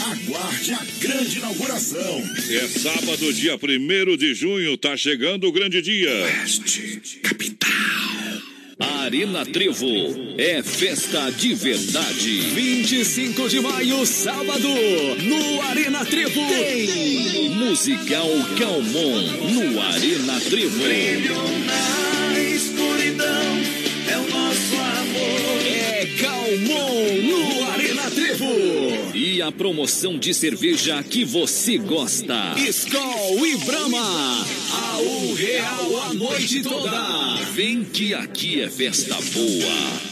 Aguarde a grande inauguração. É sábado, dia 1 de junho, tá chegando o grande dia. Oeste, capital. Arena Trevo é festa de verdade. 25 de maio, sábado, no Arena Trevo. Tem Musical Calmon no Arena Trevo. Brilho na a promoção de cerveja que você gosta. Skol e Brahma. A um real a noite toda. Vem que aqui é festa boa.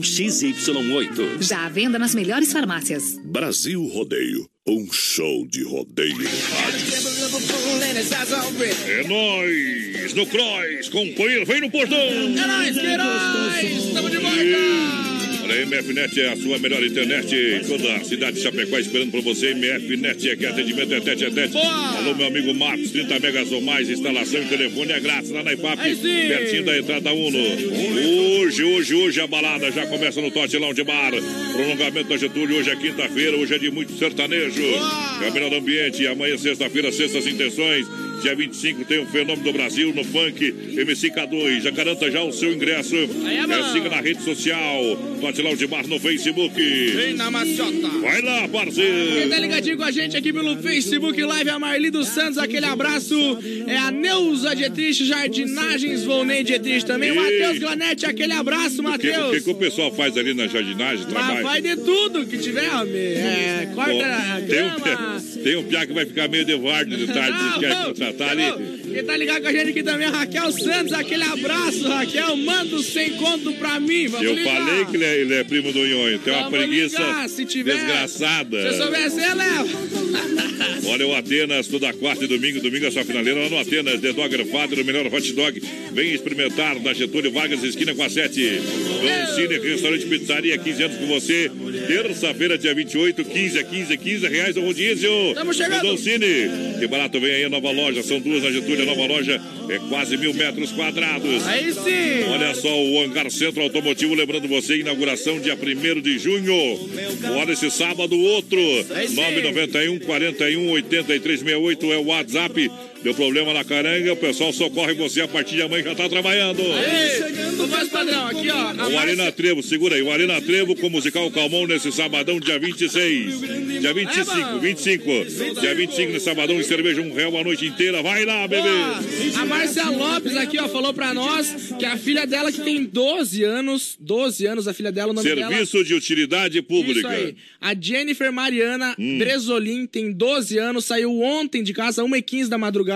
XY8. Já à venda nas melhores farmácias. Brasil Rodeio, um show de rodeio. É nóis! No Crois, companheiro, vem no portão. É nóis, Queiroz, estamos de volta. Olha, MFNet é a sua melhor internet. Toda a cidade de Chapecó esperando por você. MFNet é que atendimento é tete a tete. Alô, meu amigo Marcos, 30 megas ou mais. Instalação e telefone é grátis lá na IPAP. Pertinho da entrada Uno. Hoje, hoje, hoje a balada já começa no Tote Lounge Bar. Prolongamento da Getúlio. Hoje é quinta-feira. Hoje é de muito sertanejo. Caminhão do ambiente. Amanhã, sexta-feira, sextas intenções. Dia 25 tem o Fenômeno do Brasil no Funk MC K2. Já garanta já o seu ingresso. É É, siga na rede social. Tote Lounge Bar no Facebook. Vem na maciota. Vai lá, Quem parceiro. tá ligadinho com a gente aqui pelo Facebook Live, a Marli dos Santos, aquele abraço. É a Neuza Dietrich, Jardinagens, Volney Dietrich também. O Ei. Matheus Glanete, aquele abraço, O que, o que Matheus. que o pessoal faz ali na jardinagem? Mas Trabalho? vai de tudo que tiver, homem. É, corta a Bom, tem, um, grama. tem um piá que vai ficar meio de varde de tarde, vocês querem Não, não. ali? Quem tá ligado com a gente aqui também é Raquel Santos, aquele abraço, Raquel. Manda o sem conto pra mim, vamos Eu ligar. falei que ele é, ele é primo do Nhonho, tem uma Vamos preguiça ligar, se tiver. desgraçada. Se eu soubesse, eu levo. Olha o Atenas, toda quarta e domingo, domingo é só finaleira lá no Atenas, The Dog Father, o melhor hot dog. Vem experimentar na Getúlio Vargas, esquina com a 7. Dom Cine, restaurante pizzaria, 15 anos com você. Terça-feira, dia 28, 15 a 15, 15 reais o rodízio. Tamo chegando. Dom Cine. Que barato vem aí a nova loja, são duas na Getúlio, a nova loja é quase mil metros quadrados. Aí sim. Olha só o Hangar Centro Automotivo, lembrando você, inauguração dia 1 de junho. Olha esse sábado, outro. 991 41 83 68 é o WhatsApp. Deu problema na caranga, o pessoal socorre você a partir de amanhã já tá trabalhando. O voz padrão, aqui ó. O Márcia- Arena Trevo, segura aí, o Arena Trevo com o musical Calmon nesse sabadão, dia 26. Dia 25, 25. Dia 25 nesse sabadão, e cerveja um real a noite inteira. Vai lá, bebê. A Márcia Lopes aqui, ó, falou pra nós que a filha dela, que tem 12 anos, 12 anos, a filha dela, o nome dela... Serviço de utilidade Isso pública. aí. A Jennifer Mariana Hum. Bresolim tem 12 anos, saiu ontem de casa, 1h15 da madrugada,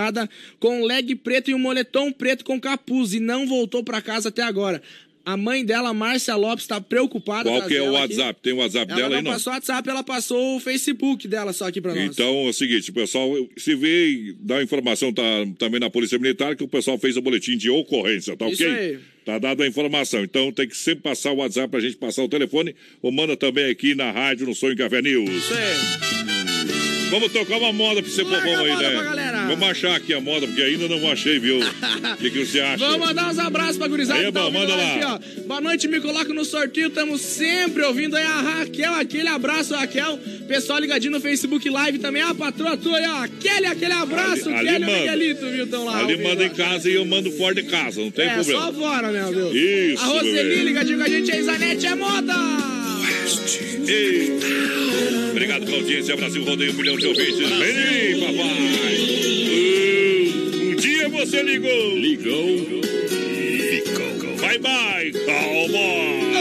com um leg preto e um moletom preto com capuz e não voltou pra casa até agora. A mãe dela, Márcia Lopes, tá preocupada. Qual que é o ela aqui. WhatsApp? Tem o WhatsApp Ela dela não aí, não? passou o WhatsApp, ela passou o Facebook dela só aqui pra nós. Então é o seguinte, o pessoal se vê e dá informação tá, também na Polícia Militar que o pessoal fez o boletim de ocorrência, tá Isso ok? aí. Tá dado a informação. Então tem que sempre passar o WhatsApp pra gente passar o telefone ou manda também aqui na rádio no Sonho Café News. Isso aí. Vamos tocar uma moda pra você Larga povão a aí, né? pra galera. Vamos achar aqui a moda, porque ainda não achei, viu? O que, que você acha? Vamos mandar uns abraços pra gurizada. Que tá manda lá. Aqui. Boa noite, me coloca no sorteio. Estamos sempre ouvindo aí a Raquel. Aquele abraço, Raquel. Pessoal ligadinho no Facebook Live também. A patroa tua aí, ó. Aquele, aquele abraço. Ali- ali e o manda. Miguelito, viu? Tão lá. Ali manda em casa e eu mando fora de casa, não tem é, problema. só fora, meu, viu? Isso, A Roseli ligadinho com a gente. A Isanete é moda. Ei. Obrigado pela audiência, Brasil Rodeio, um milhão de ouvintes. Vem, papai! Dia você ligou. Ligou. Ligou. Bye, bye, cowboy.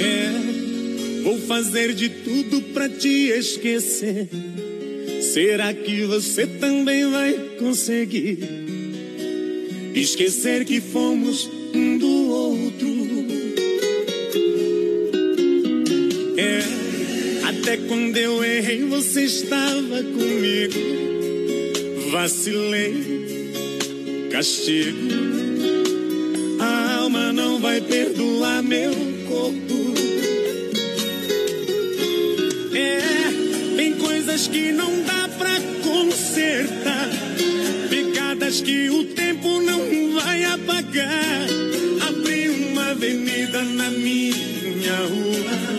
É, vou fazer de tudo pra te esquecer. Será que você também vai conseguir esquecer que fomos um do outro? É, até quando eu errei, você estava comigo. Vacilei, castigo. A alma não vai perdoar meu corpo. É, tem coisas que não dá pra consertar. Pegadas que o tempo não vai apagar. Abri uma avenida na minha rua.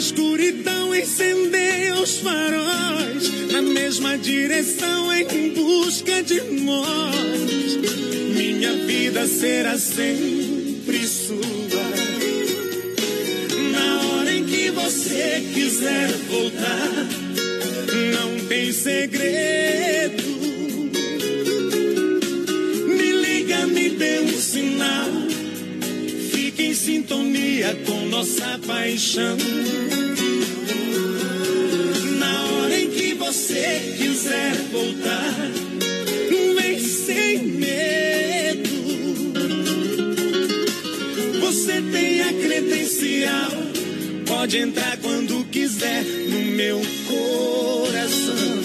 Escuridão incendeia os faróis, na mesma direção em busca de nós, minha vida será sempre sua. Na hora em que você quiser voltar, não tem segredo. Sintonia com nossa paixão. Na hora em que você quiser voltar, vem sem medo. Você tem a credencial, pode entrar quando quiser no meu coração.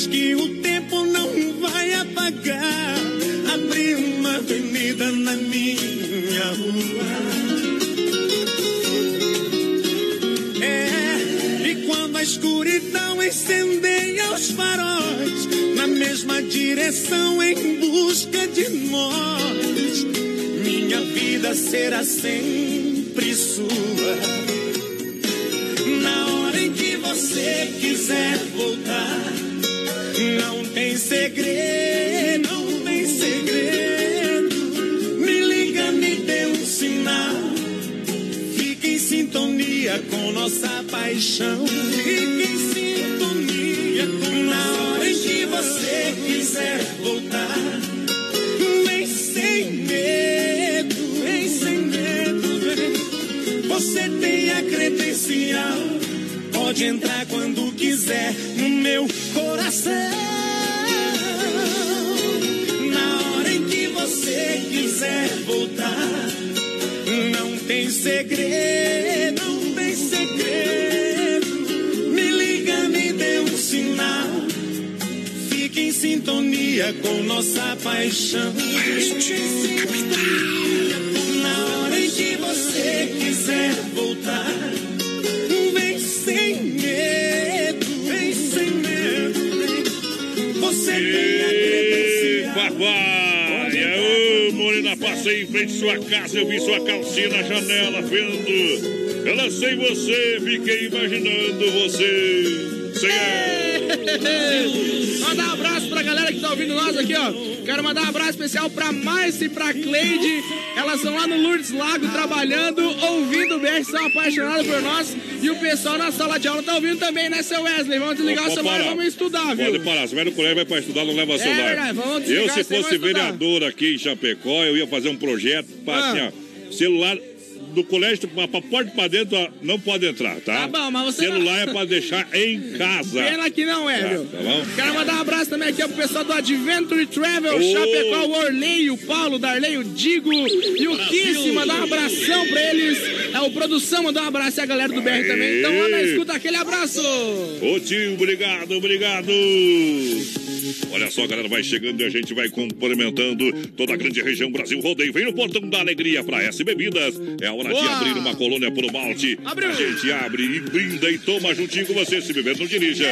Que o tempo não vai apagar. Abri uma avenida na minha rua. É, e quando a escuridão incendeia os faróis, na mesma direção em busca de nós, minha vida será sempre sua. Na hora em que você quiser voltar, tem segredo, tem segredo. Me liga, me dê um sinal. Fique em sintonia com nossa paixão. Fique em sintonia com na hora em que você quiser voltar. Vem sem medo, vem sem medo. Você tem a credencial. Pode entrar quando quiser no meu coração. Quiser voltar, não tem segredo, não tem segredo. Me liga, me dê um sinal. Fique em sintonia com nossa paixão. Na hora em que você quiser Passei em frente à sua casa, eu vi sua calcinha na janela, vendo. Eu lancei você, fiquei imaginando você. Senhor. Mandar um abraço pra galera que tá ouvindo nós aqui, ó. Quero mandar um abraço especial pra Márcia e pra Cleide. Elas estão lá no Lourdes Lago trabalhando, ouvindo o BR, são apaixonadas por nós. E o pessoal na sala de aula tá ouvindo também, né, seu Wesley? Vamos desligar o Pode celular e vamos estudar, viu? Pode parar, você vai no colégio, vai pra estudar, não leva celular. verdade, vamos eu, se fosse vereador aqui em Chapecó, eu ia fazer um projeto pra, Ah. assim, ó, celular do colégio, pra, pra porta pra dentro, ó, não pode entrar, tá? Tá bom, mas você Celular não- é pra deixar em casa. Pena que não é, Tá, viu? tá bom? Quero mandar um abraço também aqui ó, pro pessoal do Adventure Travel, Ô! Chapecó, o Orley, o Paulo, o Darley, o Digo e o Kiss. Mandar um abração pra eles. É o Produção, mandar um abraço e a galera do BR também. Então, lá na escuta, aquele abraço. Ô tio, obrigado, obrigado. Olha só, galera, vai chegando e a gente vai complementando toda a grande região Brasil Rodeio. Vem no Portão da Alegria para S Bebidas. É hora de Boa. abrir uma colônia por malte. Abriu. A gente abre e brinda e toma juntinho com você. Se beber, não dirija.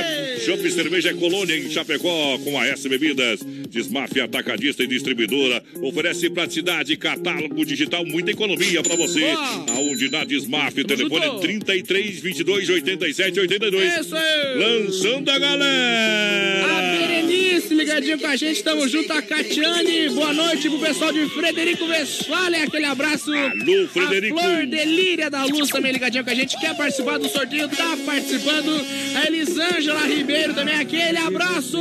Chopp cerveja é colônia em Chapecó com a S Bebidas. Desmafia atacadista e distribuidora. Oferece praticidade, catálogo digital, muita economia para você. Boa. Aonde na Desmaf, telefone junto. 33 22 87 82. Isso aí. Lançando a A galera! Berenice ligadinho com a gente, tamo junto. A Catiane, boa noite pro pessoal de Frederico Westphalen, aquele abraço. Alô, Frederico. A Flor Delíria da Luz também ligadinha com a gente, quer participar do sorteio, tá participando. A Elisângela Ribeiro também, aquele abraço.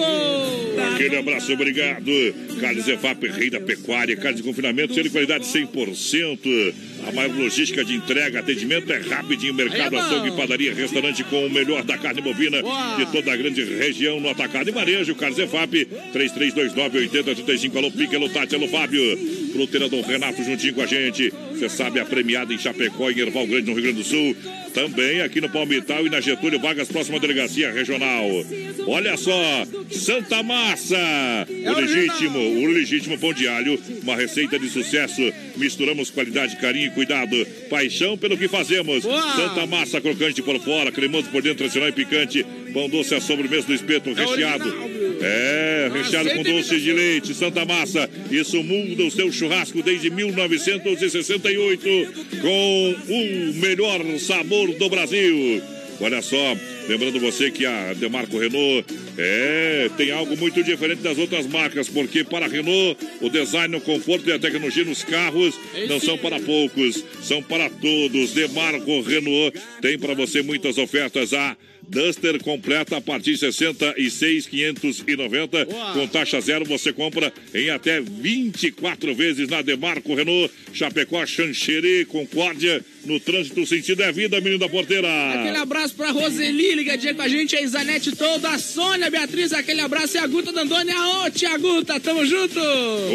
Aquele abraço, obrigado. Carnes EFAP, rei da pecuária, carne de confinamento, sendo de qualidade 100%. A maior logística de entrega, atendimento é rapidinho. Mercado, Aí açougue, padaria, restaurante com o melhor da carne bovina Boa. de toda a grande região no atacado e varejo. Carnes EFAP, 3329-8035. Alô, Pique, alô, Tati, alô, Fábio. Fruteira do Renato juntinho com a gente. Você sabe, a premiada em Chapecó, em Erval Grande, no Rio Grande do Sul. Também aqui no Palmital e na Getúlio Vargas, próxima delegacia regional. Olha só, Santa Massa, o legítimo, o legítimo pão de alho, uma receita de sucesso. Misturamos qualidade, carinho e cuidado, paixão pelo que fazemos. Santa Massa crocante por fora, cremoso por dentro, tradicional e picante. Pão doce à sobremesa do espeto recheado. original, viu? É, recheado com doce de leite, Santa Massa. Isso muda o seu churrasco desde 1968 com o melhor sabor do Brasil. Olha só, lembrando você que a Demarco Renault é, tem algo muito diferente das outras marcas, porque para a Renault o design, o conforto e a tecnologia nos carros não são para poucos, são para todos. Demarco Renault tem para você muitas ofertas. A Duster completa a partir de 66,590 com taxa zero. Você compra em até 24 vezes na Demarco Renault, Chapecó, Xanxerê, Concórdia. No trânsito, sentido é vida, menino da porteira. Aquele abraço pra Roseli, ligadinha com a gente, a Isanete toda, a Sônia, Beatriz, aquele abraço e a Guta Dandoni, aô, tia Guta, tamo junto!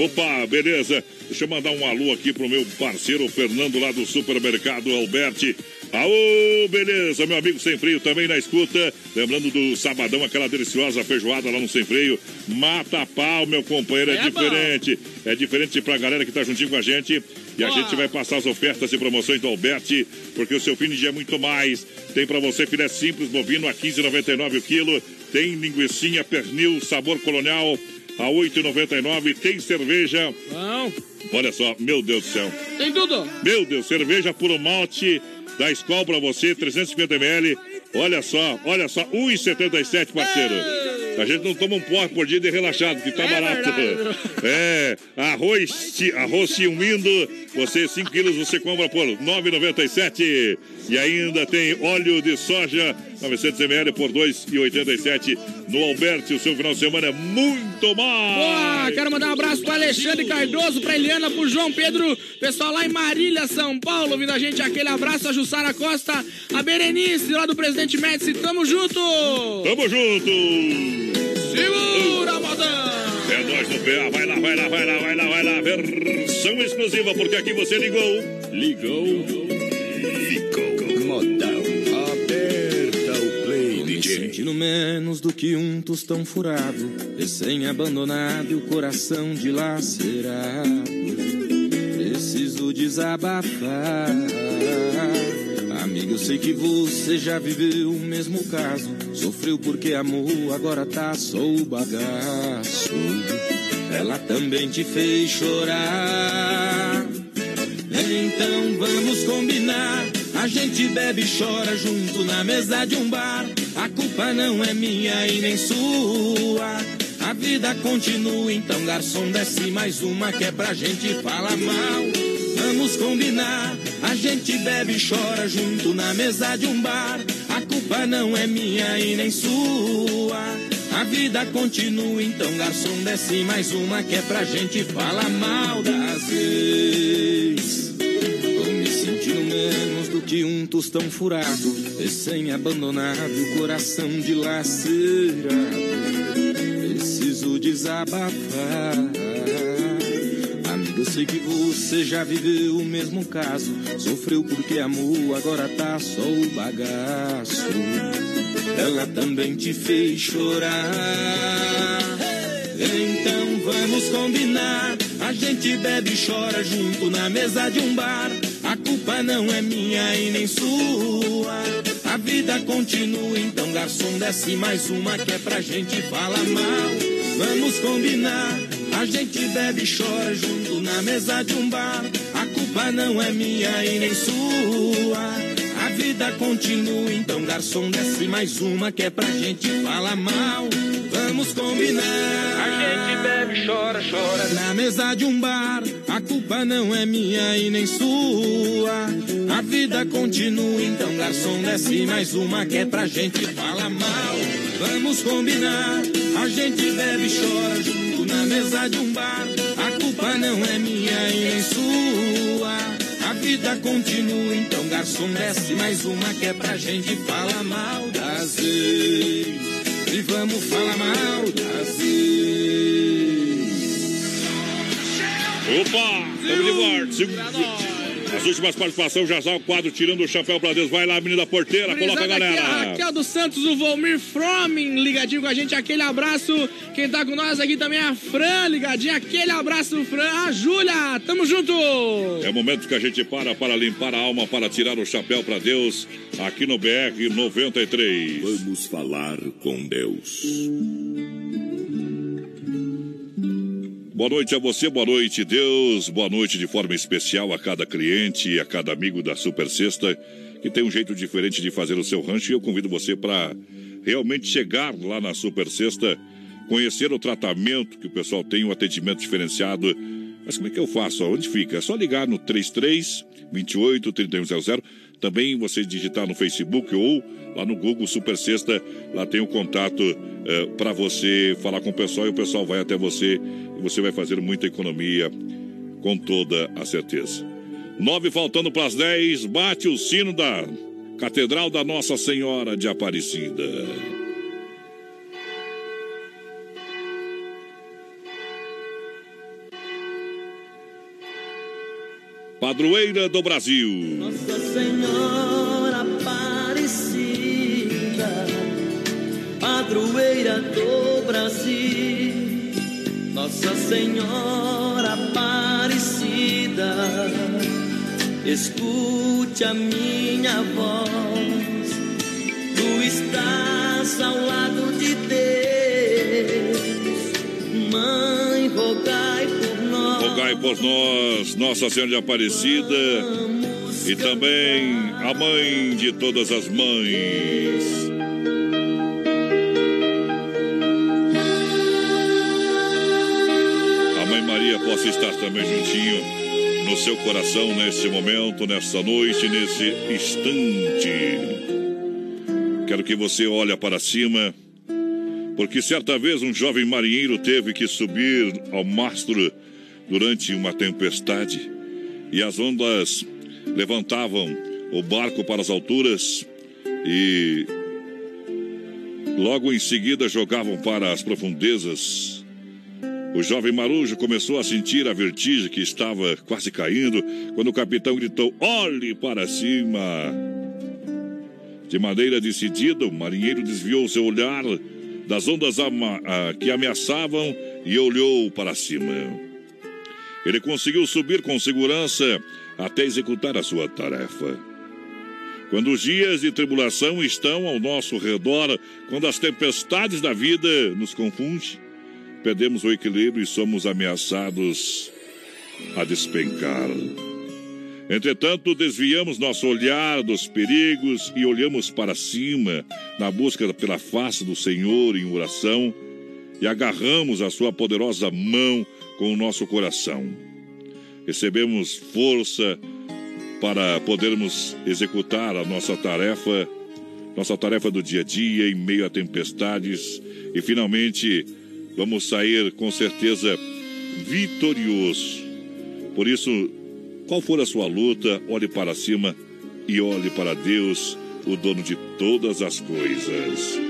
Opa, beleza. Deixa eu mandar um alô aqui pro meu parceiro Fernando lá do supermercado Alberti. Aô, beleza, meu amigo Sem Freio também na escuta. Lembrando do sabadão, aquela deliciosa feijoada lá no Sem Freio. Mata pau, meu companheiro, é, é diferente. Bom. É diferente pra galera que tá juntinho com a gente. E a gente vai passar as ofertas e promoções do Alberti, porque o seu fim de dia é muito mais. Tem para você filé simples bovino a 15,99 o quilo. Tem linguiçinha pernil, sabor colonial a 8,99. Tem cerveja. Não. Olha só, meu Deus do céu. Tem tudo. Meu Deus, cerveja puro malte da Skol para você, 350 ml. Olha só, olha só, 1,77, parceiro. A gente não toma um porco por dia de relaxado, que tá é barato. É, arroz, arroz ciúmindo, você 5 quilos você compra por 9,97. E ainda tem óleo de soja, 900 ml por 2,87 no Alberti. O seu final de semana é muito mais. Boa, quero mandar um abraço para Alexandre Cardoso, para Eliana, para João Pedro, pessoal lá em Marília, São Paulo, ouvindo a gente. Aquele abraço a Jussara Costa, a Berenice, lá do Presidente Médici. Tamo junto! Tamo junto! Segura, modão! É nós no PA, vai lá, vai lá, vai lá, vai lá, vai lá. Versão exclusiva, porque aqui você ligou. Ligou. Ficou sentindo menos do que um tostão furado, recém-abandonado e o coração dilacerado. Preciso desabafar. Amigo, eu sei que você já viveu o mesmo caso. Sofreu porque amou, agora tá só o bagaço. Ela também te fez chorar. Então vamos combinar. A gente bebe e chora junto na mesa de um bar. A culpa não é minha e nem sua. A vida continua, então garçom desce mais uma que é pra gente falar mal. Vamos combinar. A gente bebe e chora junto na mesa de um bar. A culpa não é minha e nem sua. A vida continua, então garçom desce mais uma que é pra gente falar mal das ex. Que um tostão furado, recém-abandonado, coração dilacerado. Preciso desabafar. Amigo, sei que você já viveu o mesmo caso. Sofreu porque amou, agora tá só o bagaço. Ela também te fez chorar. Então vamos combinar. A gente bebe e chora junto na mesa de um bar. A culpa não é minha e nem sua. A vida continua, então garçom desce mais uma que é pra gente falar mal. Vamos combinar. A gente bebe e chora junto na mesa de um bar. A culpa não é minha e nem sua. A vida continua, então garçom desce mais uma que é pra gente falar mal. Vamos combinar. A gente bebe, chora, chora na mesa de um bar. A culpa não é minha e nem sua. A vida continua, então garçom desce mais uma que é pra gente falar mal. Vamos combinar. A gente bebe, chora junto na mesa de um bar. A culpa não é minha e nem sua. A vida continua, então garçom desce mais uma que é pra gente falar mal das ex. E vamos falar mal ex. Opa, estamos de volta. As últimas participações, já já o quadro tirando o chapéu pra Deus. Vai lá, menina porteira, coloca a galera. Aqui, a Raquel dos Santos, o Volmir Froming, ligadinho com a gente, aquele abraço. Quem tá com nós aqui também é a Fran, ligadinho, aquele abraço, Fran. A Júlia, tamo junto. É o momento que a gente para para limpar a alma, para tirar o chapéu pra Deus, aqui no BR 93. Vamos falar com Deus. Boa noite a você, boa noite, Deus. Boa noite de forma especial a cada cliente e a cada amigo da Super Sexta, que tem um jeito diferente de fazer o seu rancho. E eu convido você para realmente chegar lá na Super Sexta, conhecer o tratamento que o pessoal tem, o um atendimento diferenciado. Mas como é que eu faço? Onde fica? É só ligar no 33 28 3100. Também você digitar no Facebook ou lá no Google Super Sexta. Lá tem o contato eh, para você falar com o pessoal e o pessoal vai até você você vai fazer muita economia, com toda a certeza. Nove faltando para as dez, bate o sino da Catedral da Nossa Senhora de Aparecida. Padroeira do Brasil. Nossa Senhora Aparecida, Padroeira do Brasil nossa Senhora Aparecida, escute a minha voz, tu estás ao lado de Deus, Mãe, rogai por nós. Rogai por nós, Nossa Senhora de Aparecida e também a mãe de todas as mães. Maria possa estar também juntinho no seu coração neste momento, nesta noite, nesse instante. Quero que você olhe para cima, porque certa vez um jovem marinheiro teve que subir ao mastro durante uma tempestade e as ondas levantavam o barco para as alturas e logo em seguida jogavam para as profundezas. O jovem marujo começou a sentir a vertigem que estava quase caindo quando o capitão gritou: Olhe para cima! De maneira decidida, o marinheiro desviou seu olhar das ondas que ameaçavam e olhou para cima. Ele conseguiu subir com segurança até executar a sua tarefa. Quando os dias de tribulação estão ao nosso redor, quando as tempestades da vida nos confundem, perdemos o equilíbrio e somos ameaçados a despencar. Entretanto, desviamos nosso olhar dos perigos e olhamos para cima, na busca pela face do Senhor em oração, e agarramos a Sua poderosa mão com o nosso coração. Recebemos força para podermos executar a nossa tarefa, nossa tarefa do dia a dia, em meio a tempestades, e finalmente vamos sair com certeza vitorioso. Por isso, qual for a sua luta, olhe para cima e olhe para Deus, o dono de todas as coisas.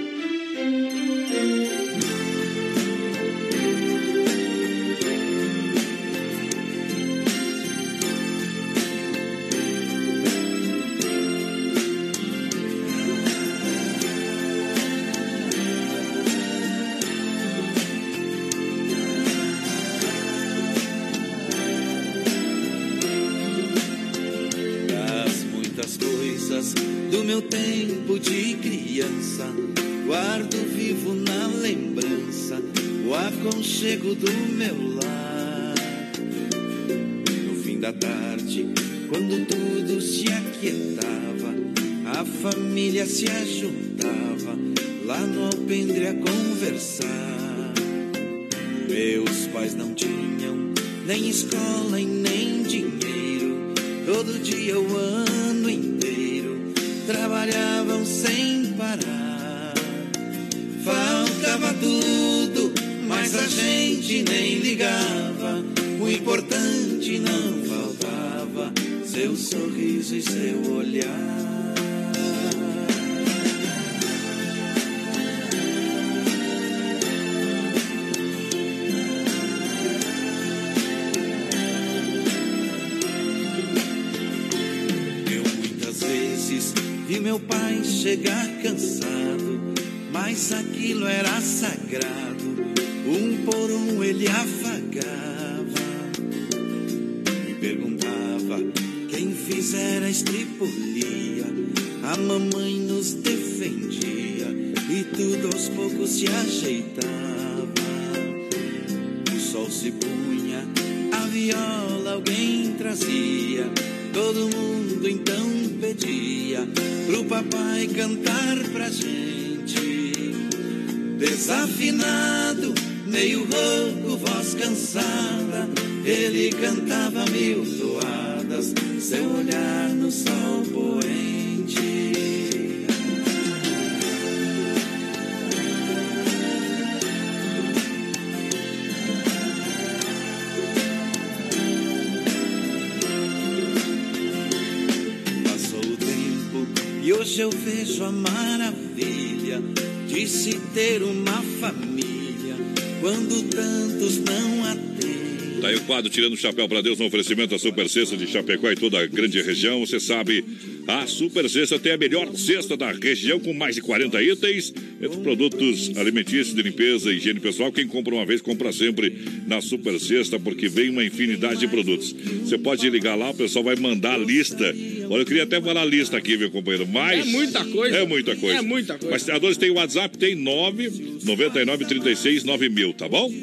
Tirando o Chapéu para Deus no oferecimento da Super Sexta de Chapecó e toda a grande região. Você sabe, A Super Sexta tem a melhor cesta da região com mais de 40 itens, entre produtos alimentícios de limpeza e higiene pessoal. Quem compra uma vez, compra sempre na Super Sexta, porque vem uma infinidade de produtos. Você pode ligar lá, o pessoal vai mandar a lista. Olha, eu queria até falar a lista aqui, meu companheiro, mas... É muita coisa. É muita coisa. É muita coisa. Mas criadores tem o WhatsApp, tem 9 99 36 9000, tá bom?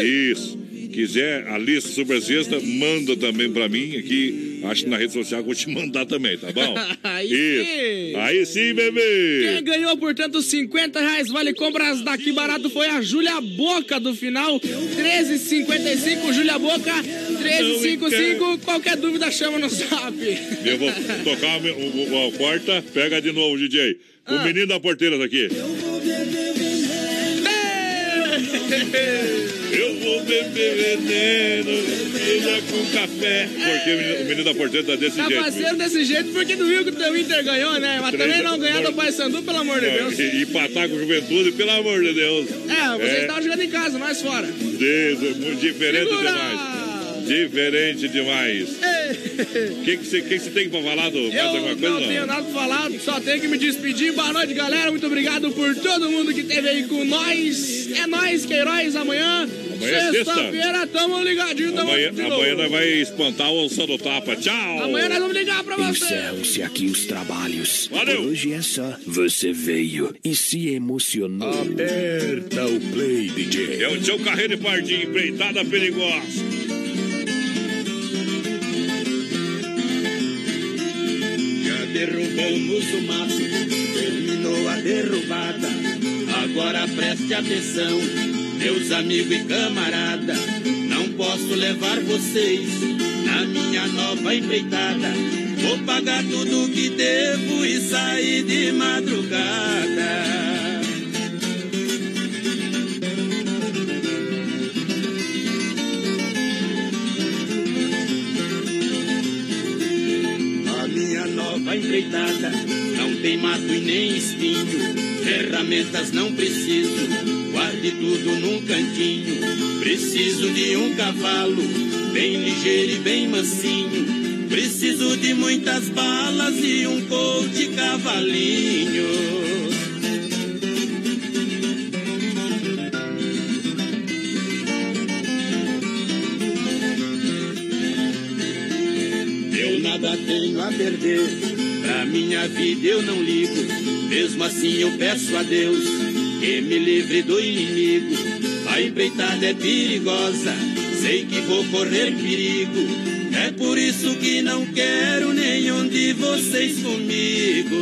Isso. Quiser a lista Super Sexta, manda também pra mim aqui. Acho que na rede social eu vou te mandar também, tá bom? Aí Isso. sim. Aí sim, bebê. Quem ganhou, portanto, 50 reais vale compras daqui barato foi a Júlia Boca do final 1355. Júlia Boca 1355. Qualquer dúvida chama no zap. Eu vou tocar a porta. Pega de novo, DJ. O Ah. menino da porteira daqui. Eu vou beber veneno, seja com café. Porque o menino, o menino da porteira tá desse Tá jeito. fazendo desse jeito porque tu viu que o Inter ganhou, né? Mas Três- também não ganhar do Paysandu, pelo amor de Deus. e, empatar com juventude, pelo amor de Deus. É, vocês É. estavam jogando em casa, nós fora. Deus, muito diferente Segura! demais. Diferente demais. O que você que que tem pra falar do mais Eu alguma coisa? não tenho nada pra falar, só tenho que me despedir. Boa noite, galera. Muito obrigado por todo mundo que esteve aí com nós. É nós, Queiroz, amanhã. Amanhã é sexta. Sexta-feira, tamo ligadinho, tamo Amanhã, amanhã nós vai espantar o Onça do Tapa. Tchau! Amanhã nós vamos ligar pra você. Encerram-se aqui os trabalhos. Valeu. Por hoje é só. Você veio e se emocionou. Aperta o play, DJ. É o seu carreiro de pardinho, empreitada perigosa. Já derrubamos o mato, terminou a derrubada. Agora preste atenção, meus amigos e camarada. Não posso levar vocês na minha nova empreitada. Vou pagar tudo que devo e sair de madrugada. A minha nova empreitada não tem mato e nem espinho. Ferramentas não preciso, guarde tudo num cantinho. Preciso de um cavalo, bem ligeiro e bem mansinho. Preciso de muitas balas e um coach cavalinho. Eu nada tenho a perder, pra minha vida eu não ligo. Mesmo assim eu peço a Deus que me livre do inimigo. A empreitada é perigosa, sei que vou correr perigo. É por isso que não quero nenhum de vocês comigo.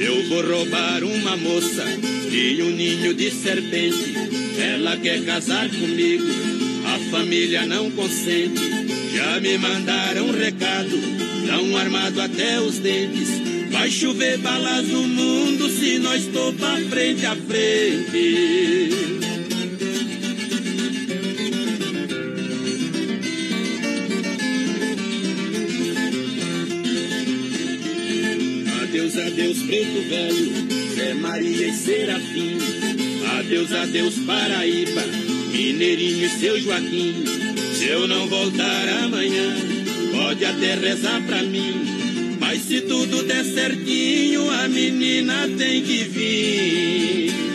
Eu vou roubar uma moça e um ninho de serpente. Ela quer casar comigo, família não consente. Já me mandaram um recado, tão armado até os dentes. Vai chover balas no mundo se nós topar frente a frente. Adeus, adeus, preto velho, Zé Maria e Serafim. Adeus, adeus, Paraíba, Mineirinho seu Joaquim. Se eu não voltar amanhã, pode até rezar pra mim. Mas se tudo der certinho, a menina tem que vir.